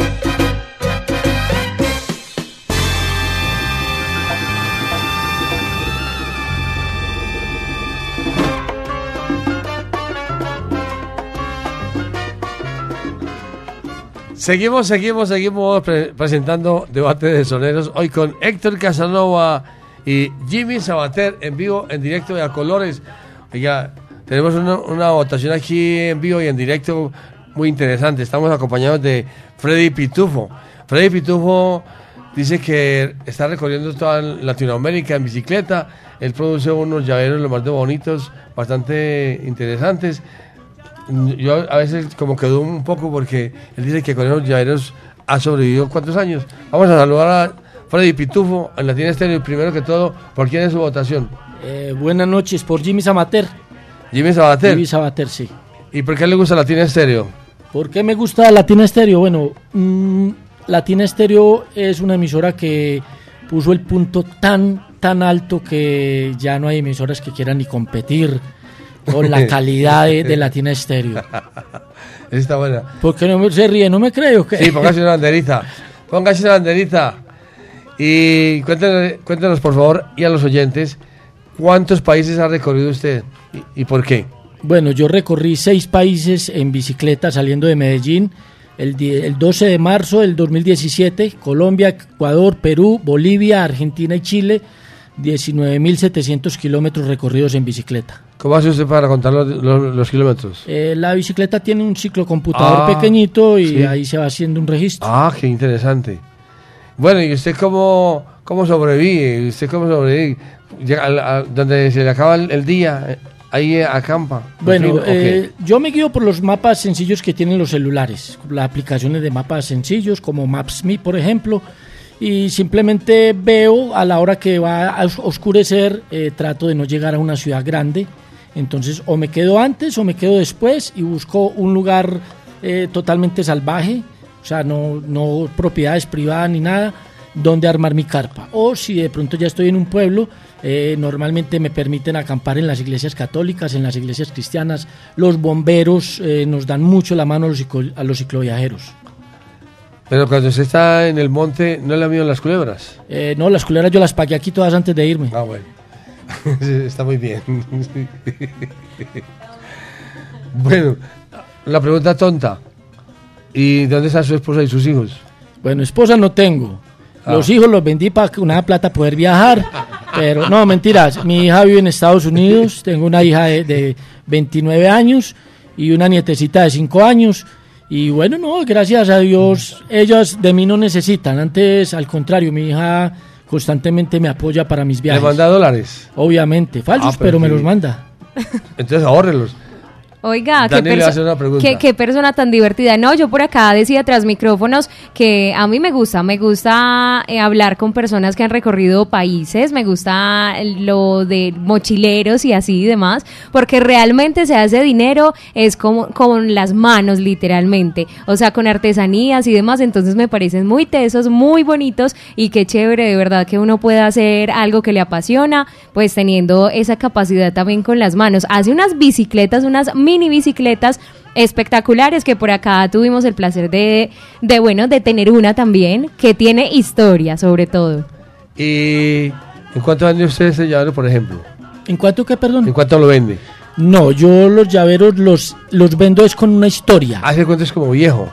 Seguimos, seguimos, seguimos pre- presentando debate de soneros hoy con Héctor Casanova y Jimmy Sabater en vivo, en directo y a colores. Oiga, tenemos una, votación aquí en vivo y en directo muy interesante. Estamos acompañados de Freddy Pitufo. Freddy Pitufo dice que está recorriendo toda Latinoamérica en bicicleta. Él produce unos llaveros lo más de bonitos, bastante interesantes. Yo a veces como que dudo un poco porque él dice que con esos llaveros ha sobrevivido cuántos años. Vamos a saludar a Freddy Pitufo en Latina Estéreo. Primero que todo, ¿por quién es su votación? Eh, buenas noches, por Jimmy Samater. Jimmy Sabater. Jimmy Sabater, sí. ¿Y por qué le gusta Latina Estéreo? ¿Por qué me gusta Latina Estéreo? Bueno, mm, Latina Estéreo es una emisora que puso el punto tan, tan alto que ya no hay emisoras que quieran ni competir con la *laughs* calidad de, de Latina Estéreo. *laughs* Esa está buena. ¿Por qué no me, se ríe? ¿No me creo? que Sí, póngase una *laughs* banderita. Póngase una banderita. Y cuéntenos, cuéntenos, por favor, y a los oyentes, ¿cuántos países ha recorrido usted y, y por qué? Bueno, yo recorrí seis países en bicicleta saliendo de Medellín el, el 12 de marzo del 2017, Colombia, Ecuador, Perú, Bolivia, Argentina y Chile, 19.700 kilómetros recorridos en bicicleta. ¿Cómo hace usted para contar los, los- los kilómetros? Eh, la bicicleta tiene un ciclocomputador Ah, pequeñito y sí. ahí se va haciendo un registro. Ah, qué interesante. Bueno, ¿y usted cómo, cómo sobrevive? ¿Usted cómo sobrevive? Llega al- a- donde se le acaba el, el día, eh, ahí acampa. Bueno, ¿Ok? eh, yo me guío por los mapas sencillos que tienen los celulares, las aplicaciones de mapas sencillos como Maps.me, por ejemplo, y simplemente veo a la hora que va a os- oscurecer, eh, trato de no llegar a una ciudad grande, entonces o me quedo antes o me quedo después y busco un lugar eh, totalmente salvaje, o sea, no, no propiedades privadas ni nada, donde armar mi carpa. O si de pronto ya estoy en un pueblo, eh, normalmente me permiten acampar en las iglesias católicas, en las iglesias cristianas. Los bomberos eh, nos dan mucho la mano a los, ciclo- a los cicloviajeros. Pero cuando usted está en el monte, ¿no le han miedo las culebras? Eh, no, las culeras yo las pagué aquí todas antes de irme. Ah, bueno. *laughs* está muy bien. *laughs* bueno, la pregunta tonta. ¿Y dónde está su esposa y sus hijos? Bueno, esposa no tengo. Los hijos los vendí para que una plata poder viajar. Pero no, mentiras. Mi hija vive en Estados Unidos. Tengo una hija de, de 29 años y una nietecita de 5 años. Y bueno, no, gracias a Dios, ellas de mí no necesitan. Antes, al contrario, mi hija constantemente me apoya para mis viajes. ¿Le manda dólares? Obviamente, falsos, Ah, pero me los manda. Entonces ahórrelos. Oiga, qué, perso- persona tan divertida. No, yo por acá decía tras micrófonos que a mí me gusta, me gusta eh, hablar con personas que han recorrido países, me gusta lo de mochileros y así y demás, porque realmente se hace dinero es como con las manos literalmente, o sea, con artesanías y demás, entonces me parecen muy tesos, muy bonitos y qué chévere de verdad que uno pueda hacer algo que le apasiona, pues teniendo esa capacidad también con las manos. Hace unas bicicletas, unas mini bicicletas espectaculares que por acá tuvimos el placer de, de bueno, de tener una también que tiene historia sobre todo. ¿Y en cuántos años usted ese llavero, por ejemplo? ¿En cuánto qué, perdón? ¿En cuánto lo vende? No, yo los llaveros los, los vendo es con una historia. Hace cuenta es como viejo.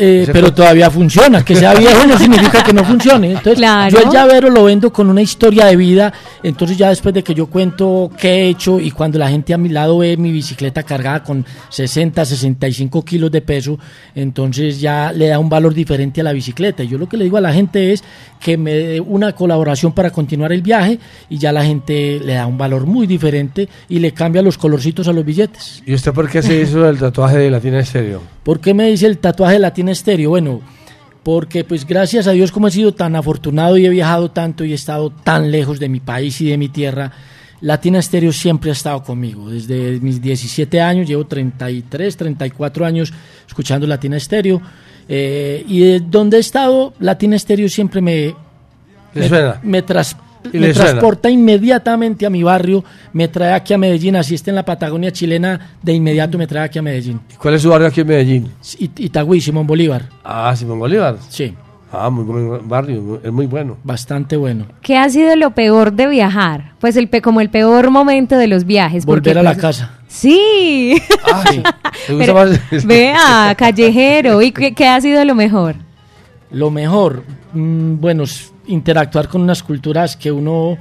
Eh, pero fue- todavía funciona. Que sea viejo no significa que no funcione. Entonces, Claro. yo el llavero lo vendo con una historia de vida. Entonces, ya después de que yo cuento qué he hecho y cuando la gente a mi lado ve mi bicicleta cargada con 60, 65 kilos de peso, entonces ya le da un valor diferente a la bicicleta. Y yo lo que le digo a la gente es que me dé una colaboración para continuar el viaje y ya la gente le da un valor muy diferente y le cambia los colorcitos a los billetes. ¿Y usted por qué se hizo el tatuaje de Latina Estéreo? ¿Por qué me dice el tatuaje de Latina Estéreo? Bueno, porque pues gracias a Dios como he sido tan afortunado y he viajado tanto y he estado tan lejos de mi país y de mi tierra, Latina Estéreo siempre ha estado conmigo. Desde mis 17 años, llevo 33, 34 años escuchando Latina Estéreo. eh, y de donde he estado, Latina Estéreo siempre me, ¿Le me, me tras- ¿Y me suena? transporta inmediatamente a mi barrio, me trae aquí a Medellín, así está en la Patagonia chilena, de inmediato me trae aquí a Medellín. ¿Cuál es su barrio aquí en Medellín? It- Itagüí, Simón Bolívar. Ah, Simón Bolívar. Sí. Ah, muy buen barrio, es muy bueno. Bastante bueno. ¿Qué ha sido lo peor de viajar? Pues el pe- como el peor momento de los viajes. Volver a la pues, casa. Sí. Ah, sí. *laughs* ¿Te gusta Pero, más? vea, callejero. ¿Y qué, qué ha sido lo mejor? Lo mejor, mm, bueno, interactuar con unas culturas que uno,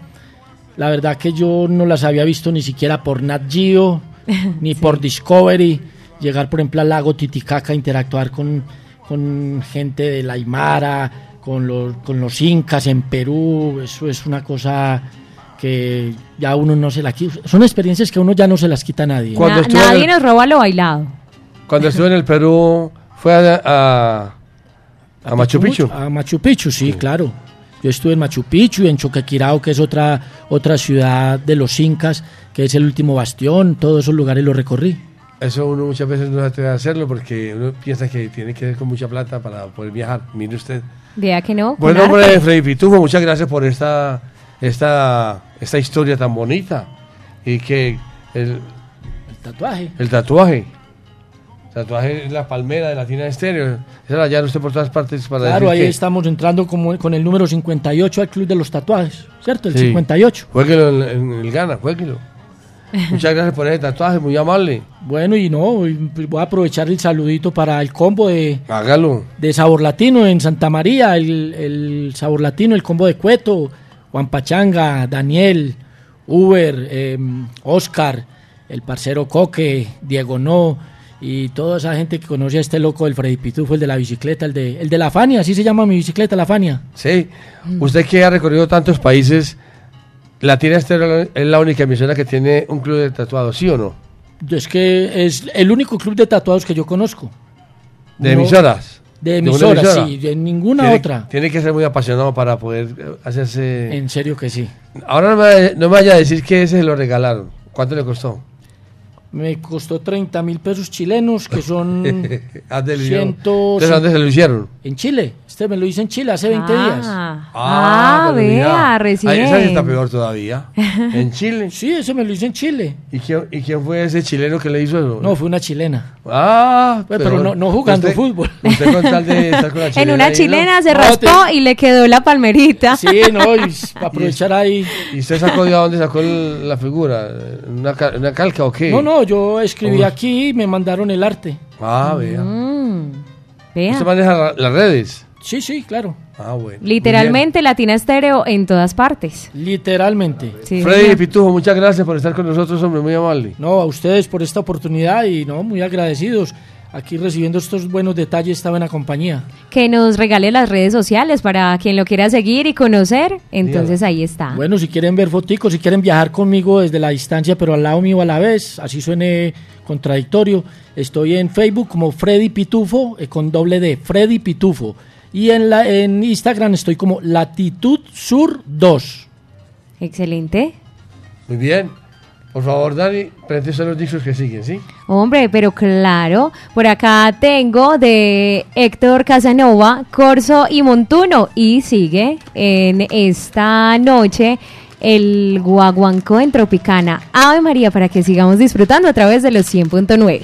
la verdad que yo no las había visto ni siquiera por Nat Geo, *laughs* ni por Discovery. Llegar, por ejemplo, al lago Titicaca, interactuar con, con gente de la Aymara, con los, con los incas en Perú, eso es una cosa que ya uno no se la quita. Son experiencias que uno ya no se las quita a nadie. Cuando Na- nadie el- nos roba lo bailado. Cuando estuve en el Perú, fue a, a, a Machu Picchu. A Machu Picchu, sí, claro. Yo estuve en Machu Picchu y en Choquequirao, que es otra, otra ciudad de los incas, que es el último bastión. Todos esos lugares los recorrí. Eso uno muchas veces no se atreve a hacerlo porque uno piensa que tiene que ser con mucha plata para poder viajar. Mire usted. Vea que no. Bueno, arte. hombre, Freddy Pitufo, muchas gracias por esta, esta, esta historia tan bonita. Y que el, El tatuaje. el tatuaje. Tatuaje la palmera de Latina Estéreo. Esa la hallan usted por todas partes para Claro, ahí que- estamos entrando como con el número 58 al Club de los Tatuajes, ¿cierto? El Sí. 58. Jueguelo en, en el Gana, jueguelo. *laughs* Muchas gracias por ese tatuaje, muy amable. Bueno, y no, y voy a aprovechar el saludito para el combo de, Hágalo. de Sabor Latino en Santa María, el, el Sabor Latino, el combo de Cueto, Juan Pachanga, Daniel, Uber, em, Oscar, el parcero Coque, Diego No, y toda esa gente que conoce a este loco del Freddy Pitufo, el de la bicicleta, el de, el de la Fania, así se llama mi bicicleta, la Fania. Sí, usted que ha recorrido tantos países, Latina Estéreo es la única emisora que tiene un club de tatuados, ¿sí o no? Es que es el único club de tatuados que yo conozco. De emisoras. De emisoras, emisora. sí, de ninguna Tiene- otra. Tiene que ser muy apasionado para poder eh, hacerse... En serio que sí. Ahora no me, no me vaya a decir que ese se lo regalaron. ¿Cuánto le costó? Me costó 30 mil pesos chilenos, que son *laughs* ¿A dónde le hicieron? 100... ¿Entonces dónde se lo hicieron? En Chile. Este me lo hice en Chile hace 20 Ah. días. Ah, vea, recién. Ahí, esa está peor todavía. *laughs* ¿En Chile? Sí, ese me lo hice en Chile. ¿Y quién, ¿Y quién fue ese chileno que le hizo eso? No, fue una chilena. Ah, Pues, pero no- no jugando usted- fútbol. Usted con tal de *laughs* estar con la En chilena una ahí, ¿no? chilena se No, raspó y le quedó la palmerita. Sí, no, y para aprovechar ahí. ¿Y usted sacó de dónde sacó el- la figura? ¿Una, ca- una calca o qué? No, no, yo escribí aquí y me mandaron el arte. Ah, vea. Mm, vea. ¿Usted maneja la- las redes? Sí, sí, claro. Ah, bueno. Literalmente Latina Estéreo en todas partes. Literalmente. Sí, Freddy señor. Pitujo, muchas gracias por estar con nosotros, hombre, muy amable. No, a ustedes por esta oportunidad y no, muy agradecidos. Aquí recibiendo estos buenos detalles, esta buena compañía. Que nos regale las redes sociales para quien lo quiera seguir y conocer. Entonces ahí está. Bueno, si quieren ver foticos, si quieren viajar conmigo desde la distancia, pero al lado mío a la vez, así suene contradictorio, estoy en Facebook como Freddy Pitufo, eh, con doble D, Freddy Pitufo. Y en, la, en Instagram estoy como Latitud Sur 2. Excelente. Muy bien. Por favor, Dani, presente los discos que siguen, ¿sí? Hombre, pero claro, por acá tengo de Héctor Casanova, Corso y Montuno. Y sigue en esta noche el Guaguancó en Tropicana. Ave María, para que sigamos disfrutando a través de los 100.9.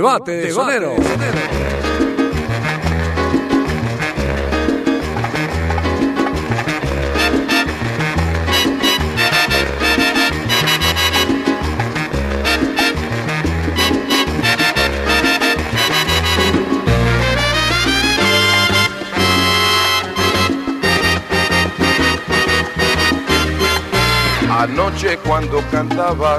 Debate de Sonero. Anoche cuando cantaba,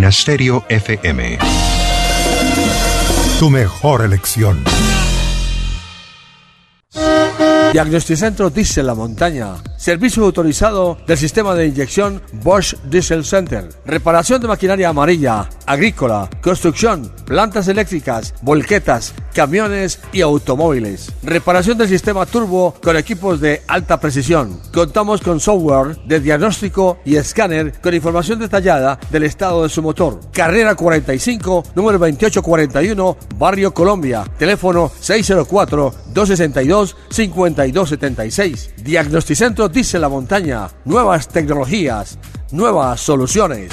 Latina FM. Tu mejor elección. Diagnosticentro Diesel La Montaña. Servicio autorizado del sistema de inyección Bosch Diesel Center. Reparación de maquinaria amarilla, agrícola, construcción, plantas eléctricas, volquetas, camiones y automóviles. Reparación del sistema turbo con equipos de alta precisión. Contamos con software de diagnóstico y escáner con información detallada del estado de su motor. Carrera 45, número 2841, Barrio Colombia. Teléfono 604-262-5276. Diagnosticentro Dice la Montaña. Nuevas tecnologías, nuevas soluciones.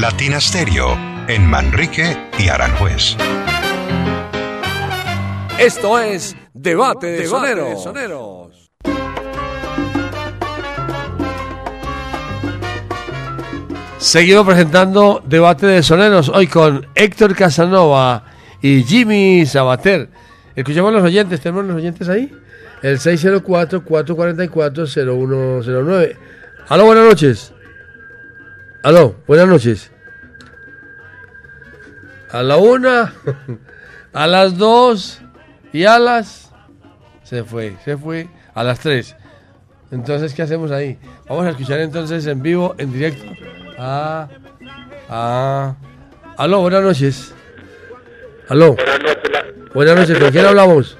Latina Stereo en Manrique y Aranjuez. Esto es Debate de Soneros. Seguimos presentando Debate de Soneros hoy con Héctor Casanova y Jimmy Sabater. Escuchamos a los oyentes, ¿tenemos los oyentes ahí? El 604-444-0109. Aló, buenas noches. Aló, buenas noches. A la una, *laughs* a las dos y a las... Se fue, se fue a las tres. Entonces, ¿qué hacemos ahí? Vamos a escuchar entonces en vivo, en directo. Ah, ah. Aló, buenas noches. Aló. Buenas noches. La, Buenas noches, ¿con quién hablamos?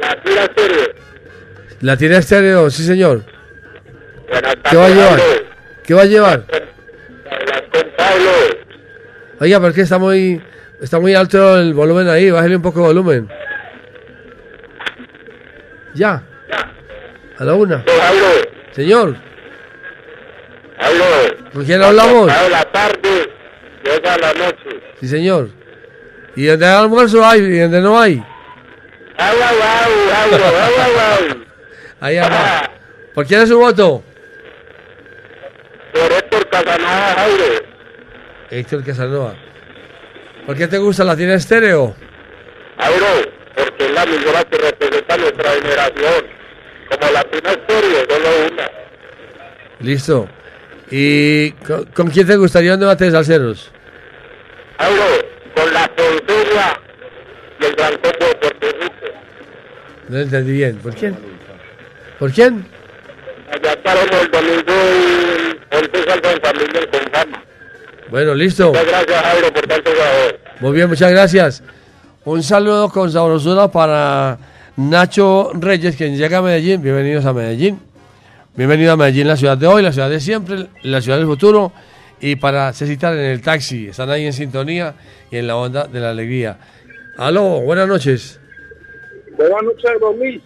la tira estéreo. La tira estéreo, sí señor. Buenas ¿Qué va a tardes, llevar? Pablo. ¿Qué va a llevar? Hablas *laughs* con Pablo. Oiga, ¿por qué está muy, está muy alto el volumen ahí? Bájale un poco de volumen. Ya. A la una. Señor, Pablo. ¿con quién hablamos? A la tarde, llega la noche. Sí, señor. ¿Y donde hay almuerzo hay y donde no hay? Agua, agua, agua, agua, agua. *laughs* Ahí abajo. ¿Por quién es su voto? Casanova, Jairo. Héctor Casanova. ¿Por qué te gusta la tiene estéreo? Jairo, porque es la emisora que representa nuestra generación. Como Latina Estéreo, solo una. Listo. ¿Y con, con quién te gustaría un debate de salseros? Jairo, con la Ponceña y el Gran Combo de Puerto Rico. No entendí bien. ¿Por quién? ¿Por quién? Allá estaremos el domingo y once salva en familia Confama. Bueno, listo. Muchas gracias, Jairo, por tanto favor. Muy bien, muchas gracias. Un saludo con sabrosura para Nacho Reyes, quien llega a Medellín. Bienvenidos a Medellín. Bienvenido a Medellín, la ciudad de hoy, la ciudad de siempre, la ciudad del futuro. Y para citar en el taxi, están ahí en sintonía y en la onda de la alegría. Aló, buenas noches. Buenas noches, don Luis.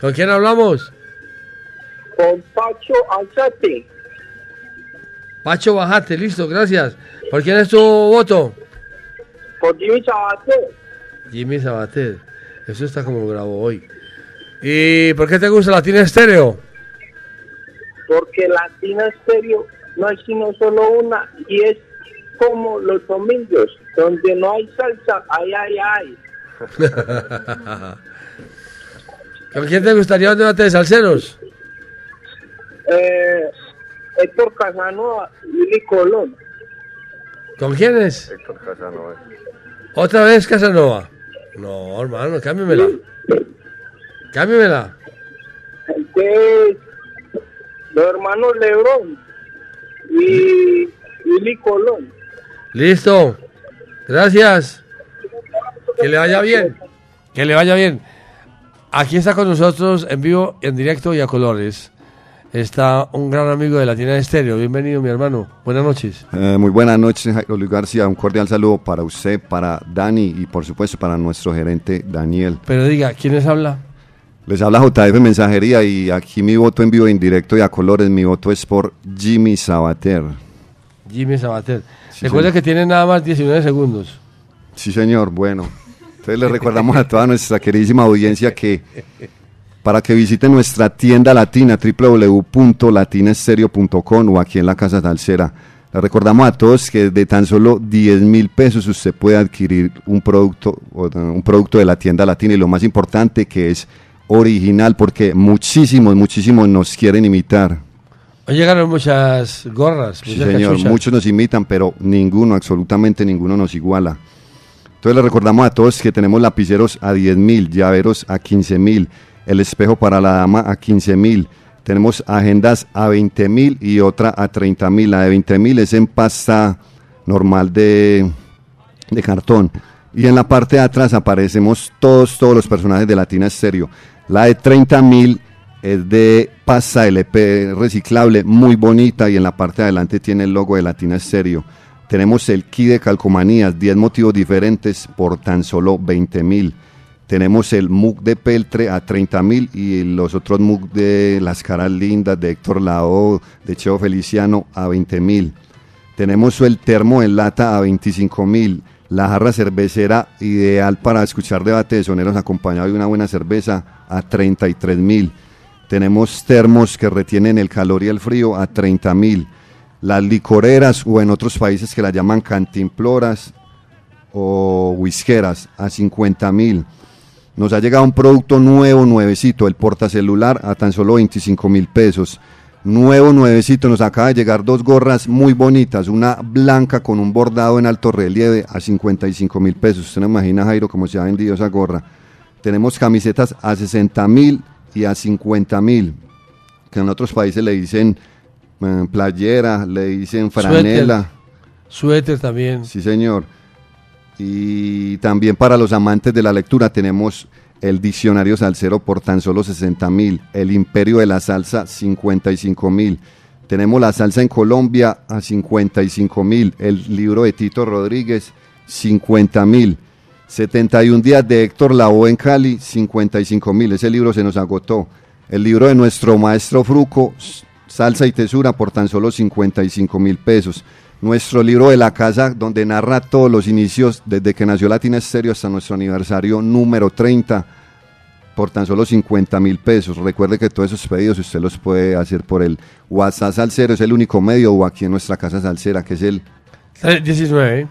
¿Con quién hablamos? Con Pacho Alzate. Pacho Bajate, listo, gracias. ¿Por quién es tu voto? Por Jimmy Sabater. Jimmy Sabater. Eso está como grabó hoy. ¿Y por qué te gusta Latina Estéreo? Porque Latina Estéreo no es sino solo una y es como los domingos, donde no hay salsa, ay, ay, ay. *laughs* ¿Con quién te gustaría un debate de salseros? Eh, Héctor Casanova y Lili Colón. ¿Con quién es? Héctor Casanova. ¿Otra vez Casanova? No, hermano, cámbiamela. Cámbiamela. Entonces, los hermanos Lebrón y Lili Colón. Listo. Gracias. Que le vaya bien. Que le vaya bien. Aquí está con nosotros en vivo, en directo y a colores. Está un gran amigo de Latina Estéreo. Bienvenido, mi hermano. Buenas noches. Eh, muy buenas noches, Jairo Luis García. Un cordial saludo para usted, para Dani y por supuesto para nuestro gerente Daniel. Pero diga, ¿quién les habla? Les habla JF Mensajería y aquí mi voto en vivo en directo y a colores, mi voto es por Jimmy Sabater. Jimmy Sabater. Sí, Recuerda señor. que tiene nada más 19 segundos. Sí, señor, bueno. Entonces les recordamos a toda nuestra queridísima audiencia que para que visiten nuestra tienda latina www.latinaestereo.com o aquí en la Casa Salsera. Les recordamos a todos que de tan solo 10 mil pesos usted puede adquirir un producto, eh, un producto de la tienda latina y lo más importante que es original porque muchísimos, muchísimos nos quieren imitar. Hoy llegaron muchas gorras. Sí, muchas señor, cachuchas. muchos nos imitan, pero ninguno, absolutamente ninguno nos iguala. Entonces le recordamos a todos que tenemos lapiceros a 10 mil, llaveros a 15 mil, el espejo para la dama a 15 mil, tenemos agendas a 20 mil y otra a 30 mil. La de 20 mil es en pasta normal de, de cartón. Y en la parte de atrás aparecemos todos, todos los personajes de Latina Estéreo. La de 30 mil es de pasta LP reciclable, muy bonita, y en la parte de adelante tiene el logo de Latina Estéreo. Tenemos el kit de calcomanías, 10 motivos diferentes por tan solo 20 mil. Tenemos el MUG de Peltre a 30 mil y los otros MUG de Las Caras Lindas, de Héctor Lao, de Cheo Feliciano a 20 mil. Tenemos el termo en lata a 25 mil. La jarra cervecera ideal para escuchar debate de soneros acompañado de una buena cerveza a 33 mil. Tenemos termos que retienen el calor y el frío a 30 mil. Las licoreras o en otros países que las llaman cantimploras o whiskeras a 50 mil. Nos ha llegado un producto nuevo, nuevecito, el portacelular a tan solo 25 mil pesos. Nuevo, nuevecito, nos acaba de llegar dos gorras muy bonitas, una blanca con un bordado en alto relieve a 55 mil pesos. Usted no imagina, Jairo, cómo se ha vendido esa gorra. Tenemos camisetas a 60 mil y a 50 mil, que en otros países le dicen eh, playera, le dicen franela. Suéter también. Sí, señor. Y también para los amantes de la lectura tenemos el diccionario salsero por tan solo 60 mil, el imperio de la salsa 55 mil. Tenemos la salsa en Colombia a 55 mil, el libro de Tito Rodríguez 50 mil. 71 días de Héctor Lavoe en Cali, 55 mil. Ese libro se nos agotó. El libro de nuestro maestro Fruco, Salsa y Tesura, por tan solo 55 mil pesos. Nuestro libro de la casa, donde narra todos los inicios, desde que nació Latina Estéreo hasta nuestro aniversario número 30, por tan solo 50 mil pesos. Recuerde que todos esos pedidos usted los puede hacer por el WhatsApp Salsero, es el único medio, o aquí en nuestra casa Salsera, que es el 319.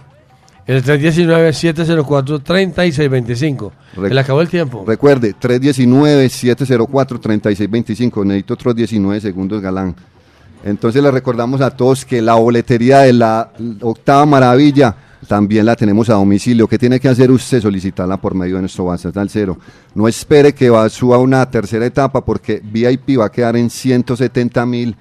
El 319-704-3625. Rec- Le acabó el tiempo. Recuerde, 319-704-3625. Necesito otros 19 segundos, Galán. Entonces le recordamos a todos que la boletería de la octava maravilla también la tenemos a domicilio. ¿Qué tiene que hacer usted? Solicitarla por medio de nuestro WhatsApp al cero. No espere que va, suba una tercera etapa porque VIP va a quedar en 170 mil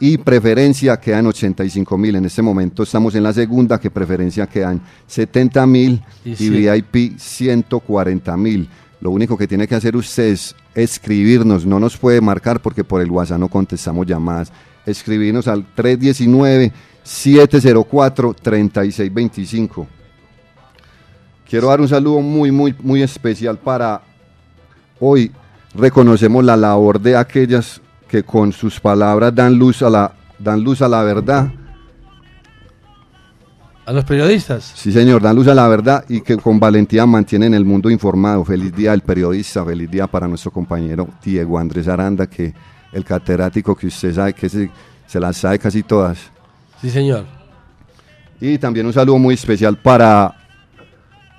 y preferencia queda en 85 mil. En este momento estamos en la segunda, que preferencia quedan 70 mil Y. VIP 140 mil. Lo único que tiene que hacer usted es escribirnos, no nos puede marcar porque por el WhatsApp no contestamos llamadas. Escribirnos al 319-704-3625. Quiero dar un saludo muy, muy, muy especial para hoy. Reconocemos la labor de aquellas que con sus palabras dan luz a la, dan luz a la verdad. A los periodistas. Sí, señor, dan luz a la verdad y que con valentía mantienen el mundo informado. Feliz día del periodista, feliz día para nuestro compañero Diego Andrés Aranda, que el catedrático que usted sabe que se, se las sabe casi todas. Sí, señor. Y también un saludo muy especial para,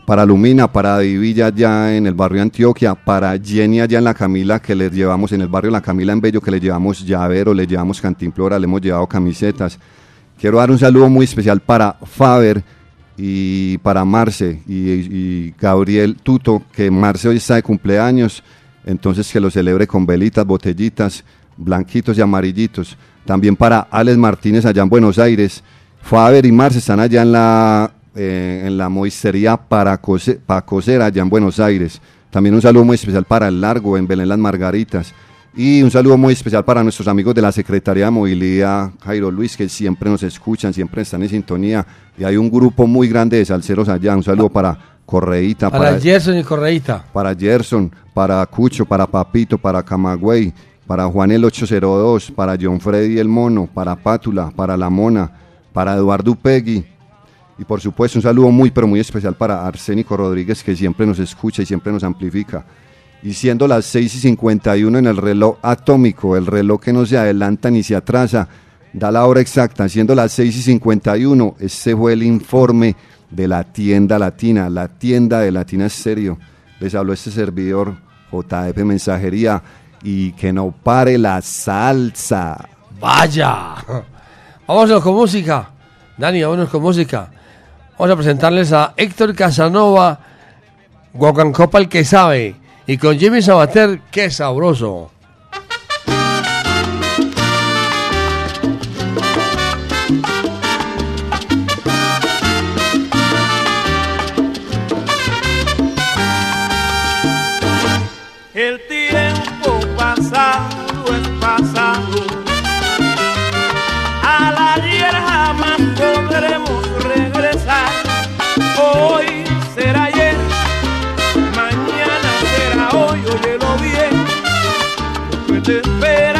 para Lumina, para Divilla allá en el barrio Antioquia, para Jenny allá en La Camila, que les llevamos en el barrio La Camila en Bello, que le llevamos llavero, le llevamos cantimplora, le hemos llevado camisetas. Quiero dar un saludo muy especial para Faber y para Marce y, y Gabriel Tuto, que Marce hoy está de cumpleaños, entonces que lo celebre con velitas, botellitas, blanquitos y amarillitos. También para Alex Martínez allá en Buenos Aires. Faber y Marce están allá en la, eh, en la moistería para, cose- para coser allá en Buenos Aires. También un saludo muy especial para el Largo en Belén Las Margaritas. Y un saludo muy especial para nuestros amigos de la Secretaría de Movilidad, Jairo Luis, que siempre nos escuchan, siempre están en sintonía. Y hay un grupo muy grande de salseros allá. Un saludo para Correíta, Para Gerson y Correíta. para Gerson, para Cucho, para Papito, para Camagüey, para Juan el 802, para John Freddy el Mono, para Pátula, para La Mona, para Eduardo Pegui. Y por supuesto un saludo muy pero muy especial para Arsénico Rodríguez que siempre nos escucha y siempre nos amplifica. Y siendo las 6 y 51 en el reloj atómico, el reloj que no se adelanta ni se atrasa, da la hora exacta, siendo las 6 y 51, este fue el informe de la tienda latina, la tienda de Latina Estéreo. Les habló este servidor JF Mensajería y que no pare la salsa. Vaya. *laughs* Vámonos con música. Dani, vámonos con música. Vamos a presentarles a Héctor Casanova, Guacancopa el que sabe, y con Jimmy Sabater, qué sabroso. Lo que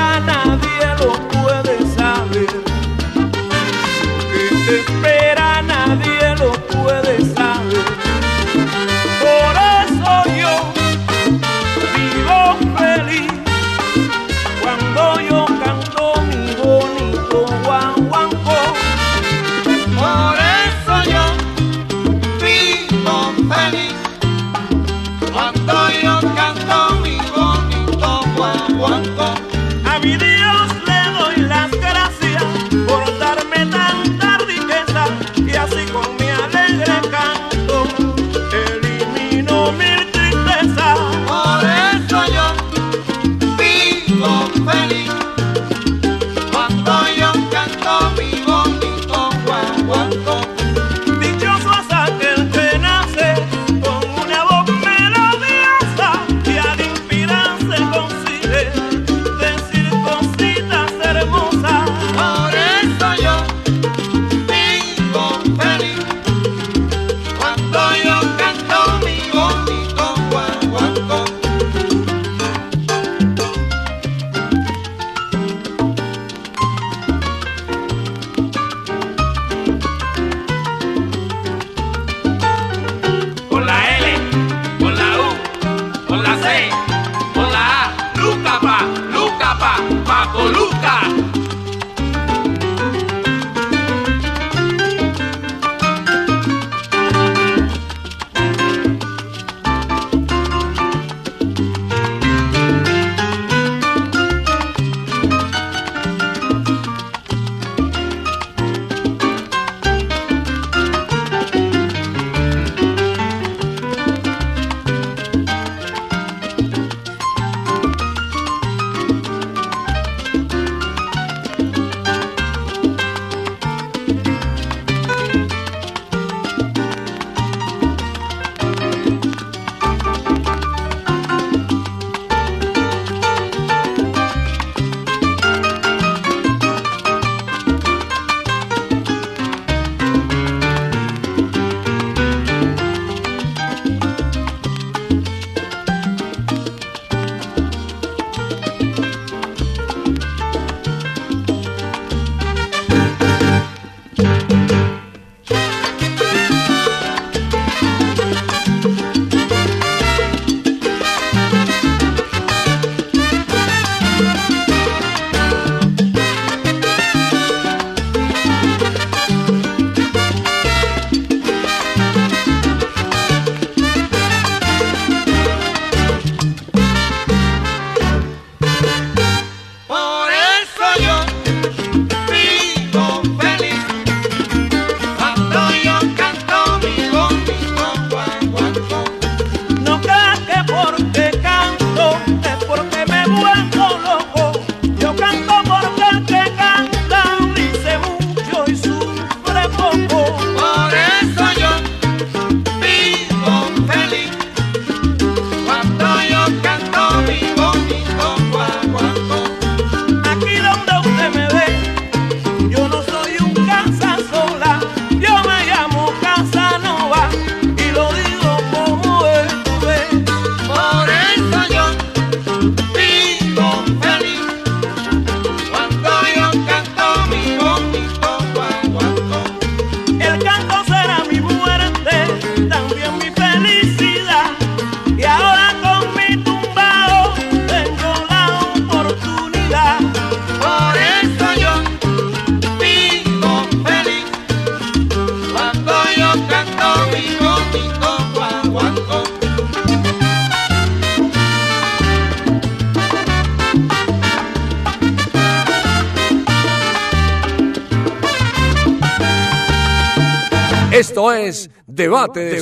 Debate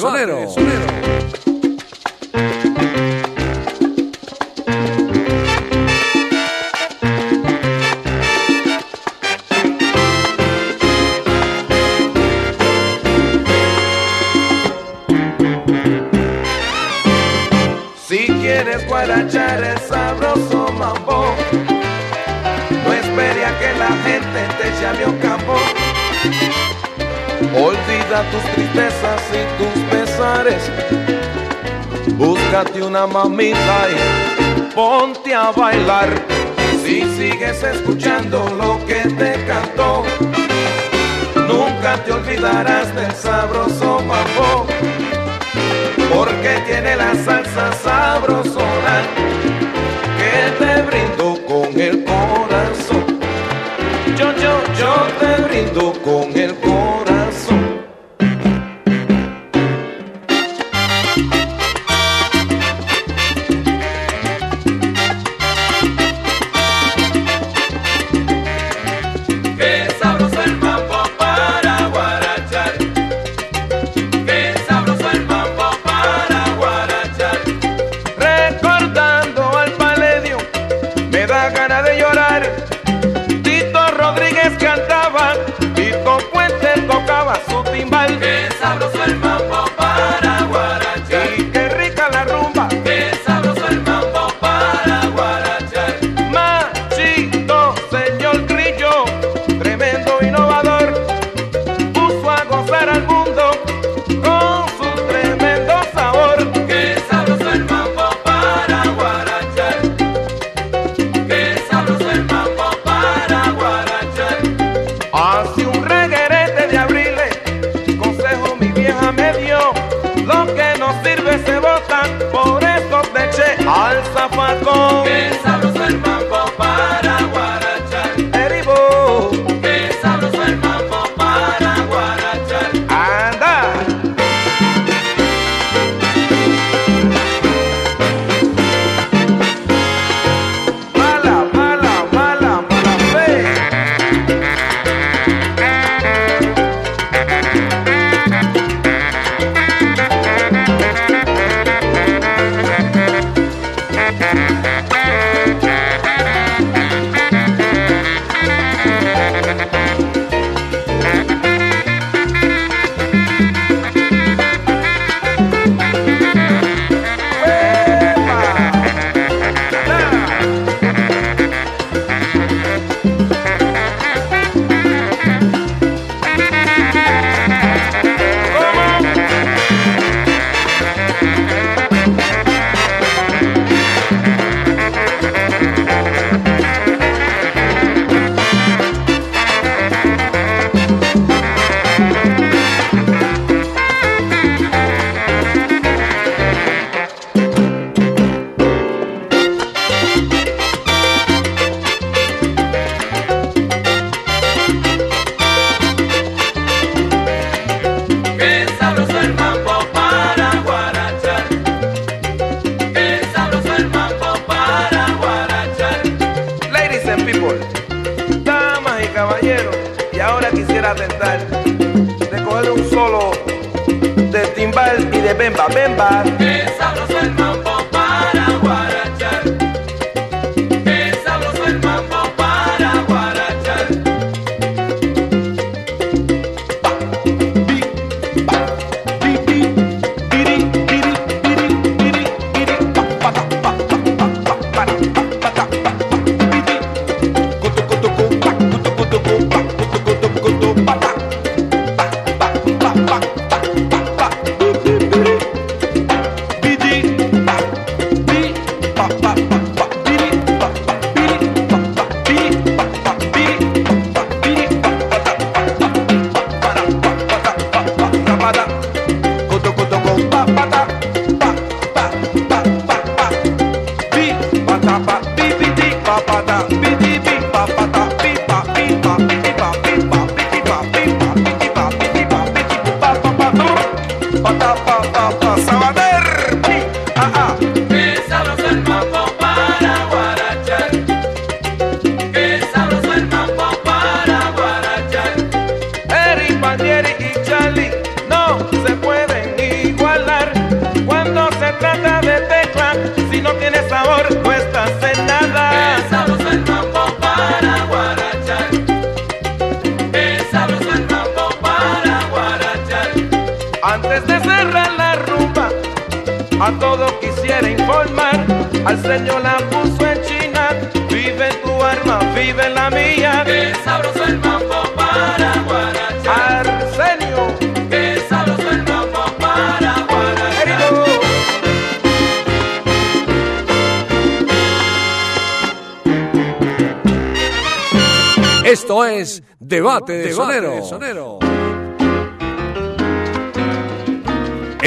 mamita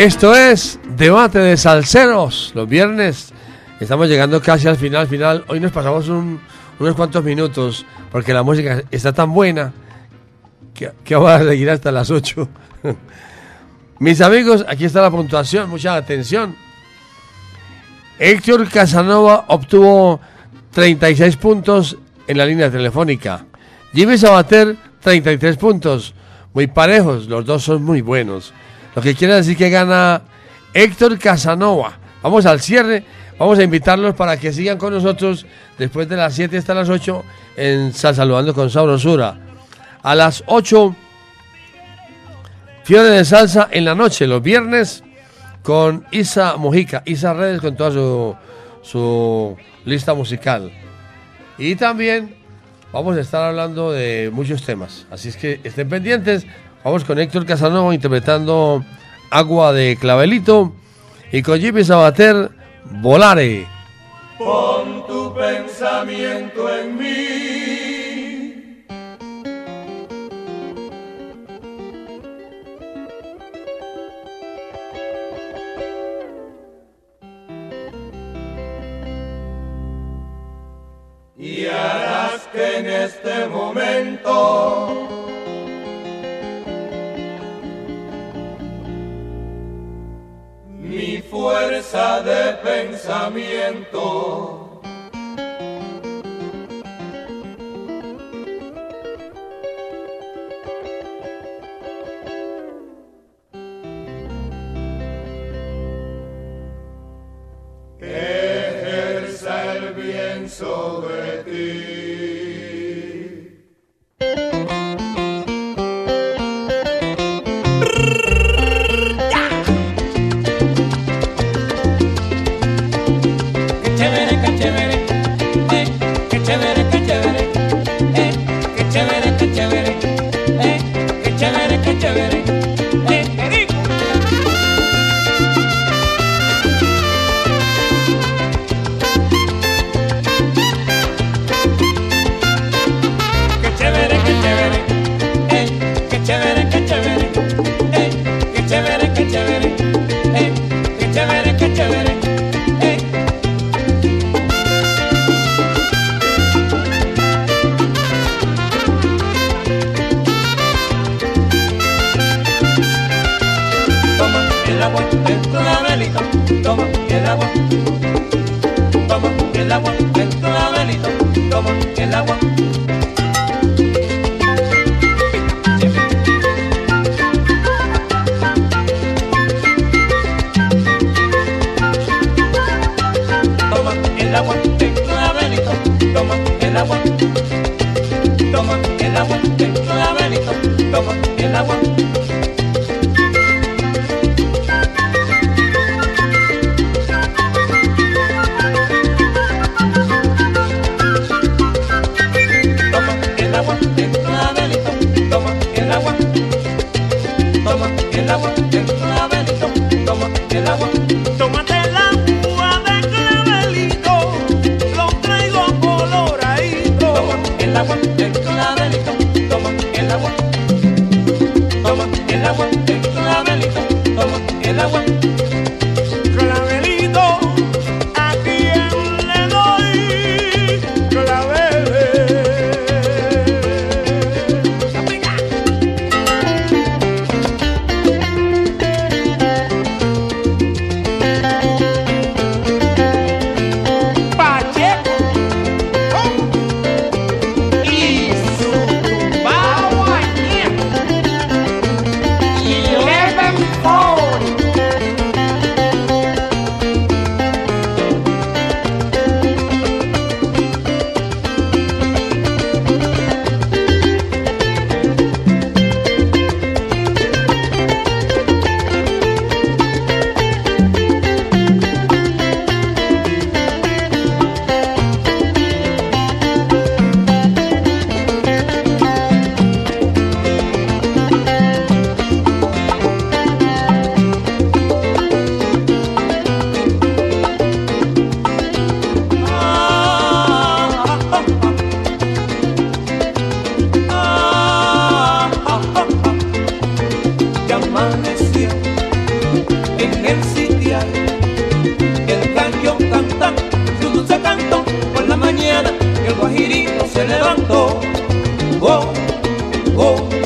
Esto es Debate de Salseros. Los viernes estamos llegando casi al final. Final. Hoy nos pasamos un- unos cuantos minutos porque la música está tan buena que, que vamos a seguir hasta las 8. *laughs* Mis amigos, aquí está la puntuación. Mucha atención. Héctor Casanova obtuvo 36 puntos en la línea telefónica. Jimmy Sabater, 33 puntos. Muy parejos, los dos son muy buenos. Lo que quiere decir que gana Héctor Casanova. Vamos al cierre. Vamos a invitarlos para que sigan con nosotros después de las 7 hasta las 8 en Sal Saludando con Sabrosura. A las 8, Fiebre de Salsa en la noche, los viernes, con Isa Mojica. Isa Redes con toda su, su lista musical. Y también vamos a estar hablando de muchos temas. Así es que estén pendientes. Vamos con Héctor Casanova interpretando Agua de Clavelito y con Jimmy Sabater Volare. Pon tu pensamiento en mí. Y harás que en este momento mi fuerza de pensamiento en el sitial. El gallo canta su dulce canto por la mañana. que El guajirito se levantó. Oh, oh.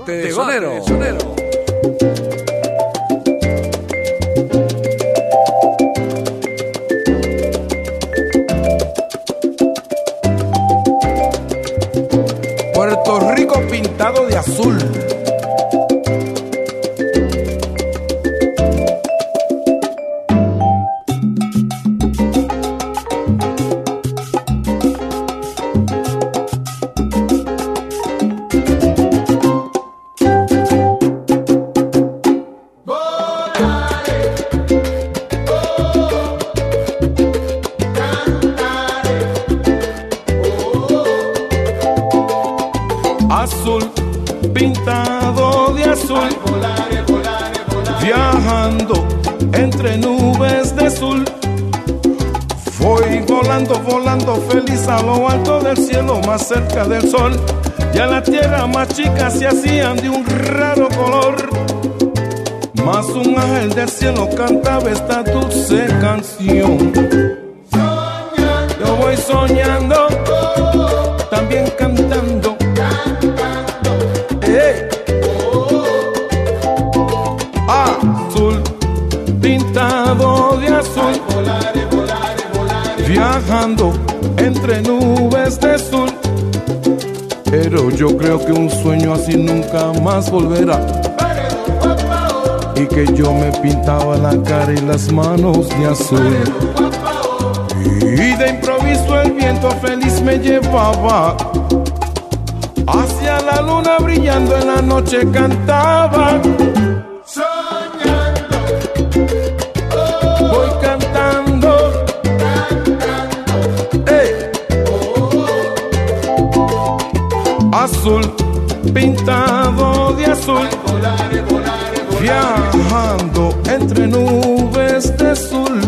Debate, sonero. Y que yo me pintaba la cara y las manos de azul. Y de improviso el viento feliz me llevaba. Hacia la luna brillando en la noche cantaba. Soñando, voy cantando. Oh. azul pintar de azul, viajando entre nubes de azul.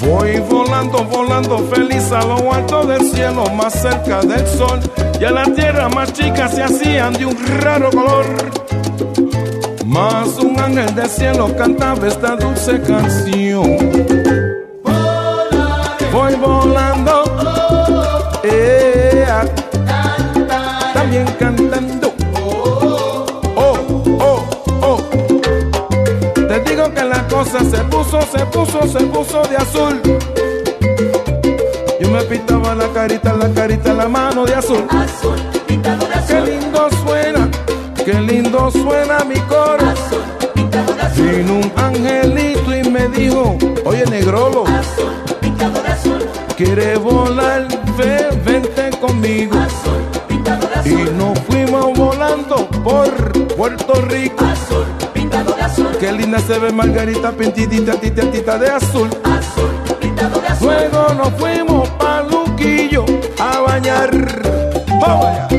Voy volando, volando feliz a lo alto del cielo, más cerca del sol. Y a la tierra más chica se hacían de un raro color. Más un ángel del cielo cantaba esta dulce canción. se puso, se puso, se puso de azul. Yo me pintaba la carita, la carita, la mano de azul. Azul, pintado de azul. Qué lindo suena, qué lindo suena mi coro. Azul, pintado de azul. Vino un angelito y me dijo, oye negrolo. Azul, pintado de azul. Quiere volar, ve, vente conmigo. Azul, pintado de azul. Y nos fuimos volando por Puerto Rico. Azul Qué linda se ve Margarita pintidita, tita, tita de azul. Luego nos fuimos pa' Luquillo a bañar. ¡Vamos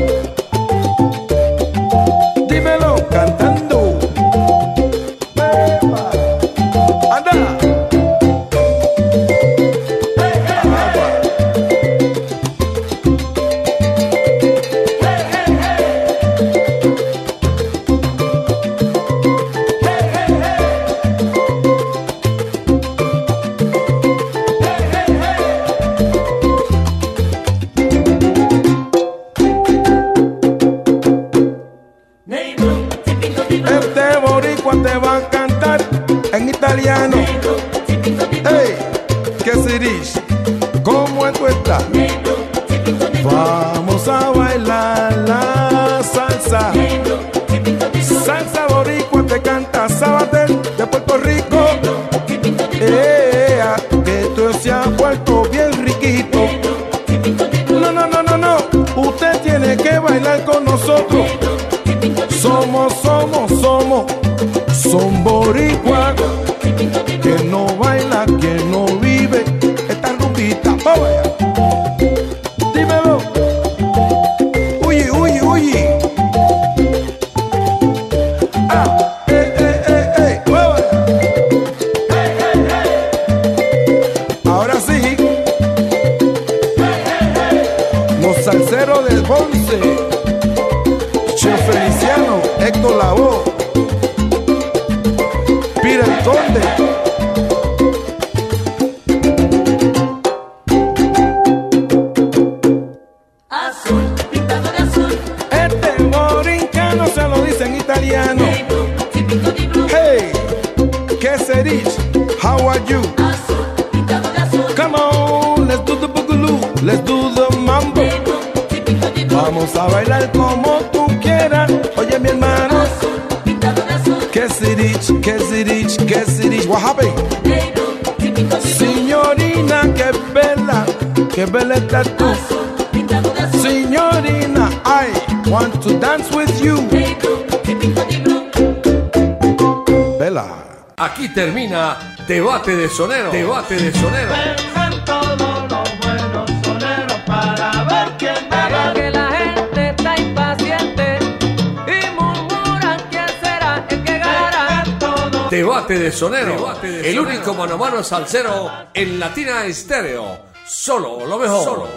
Debate de Sonero. Debate de Sonero. Vengan todos los buenos soneros para ver quién gana. Que la gente está impaciente y murmuran quién será el que ganará. Debate de Sonero. el único mano a mano salsero en Latina Estéreo. Solo lo mejor. Solo lo mejor.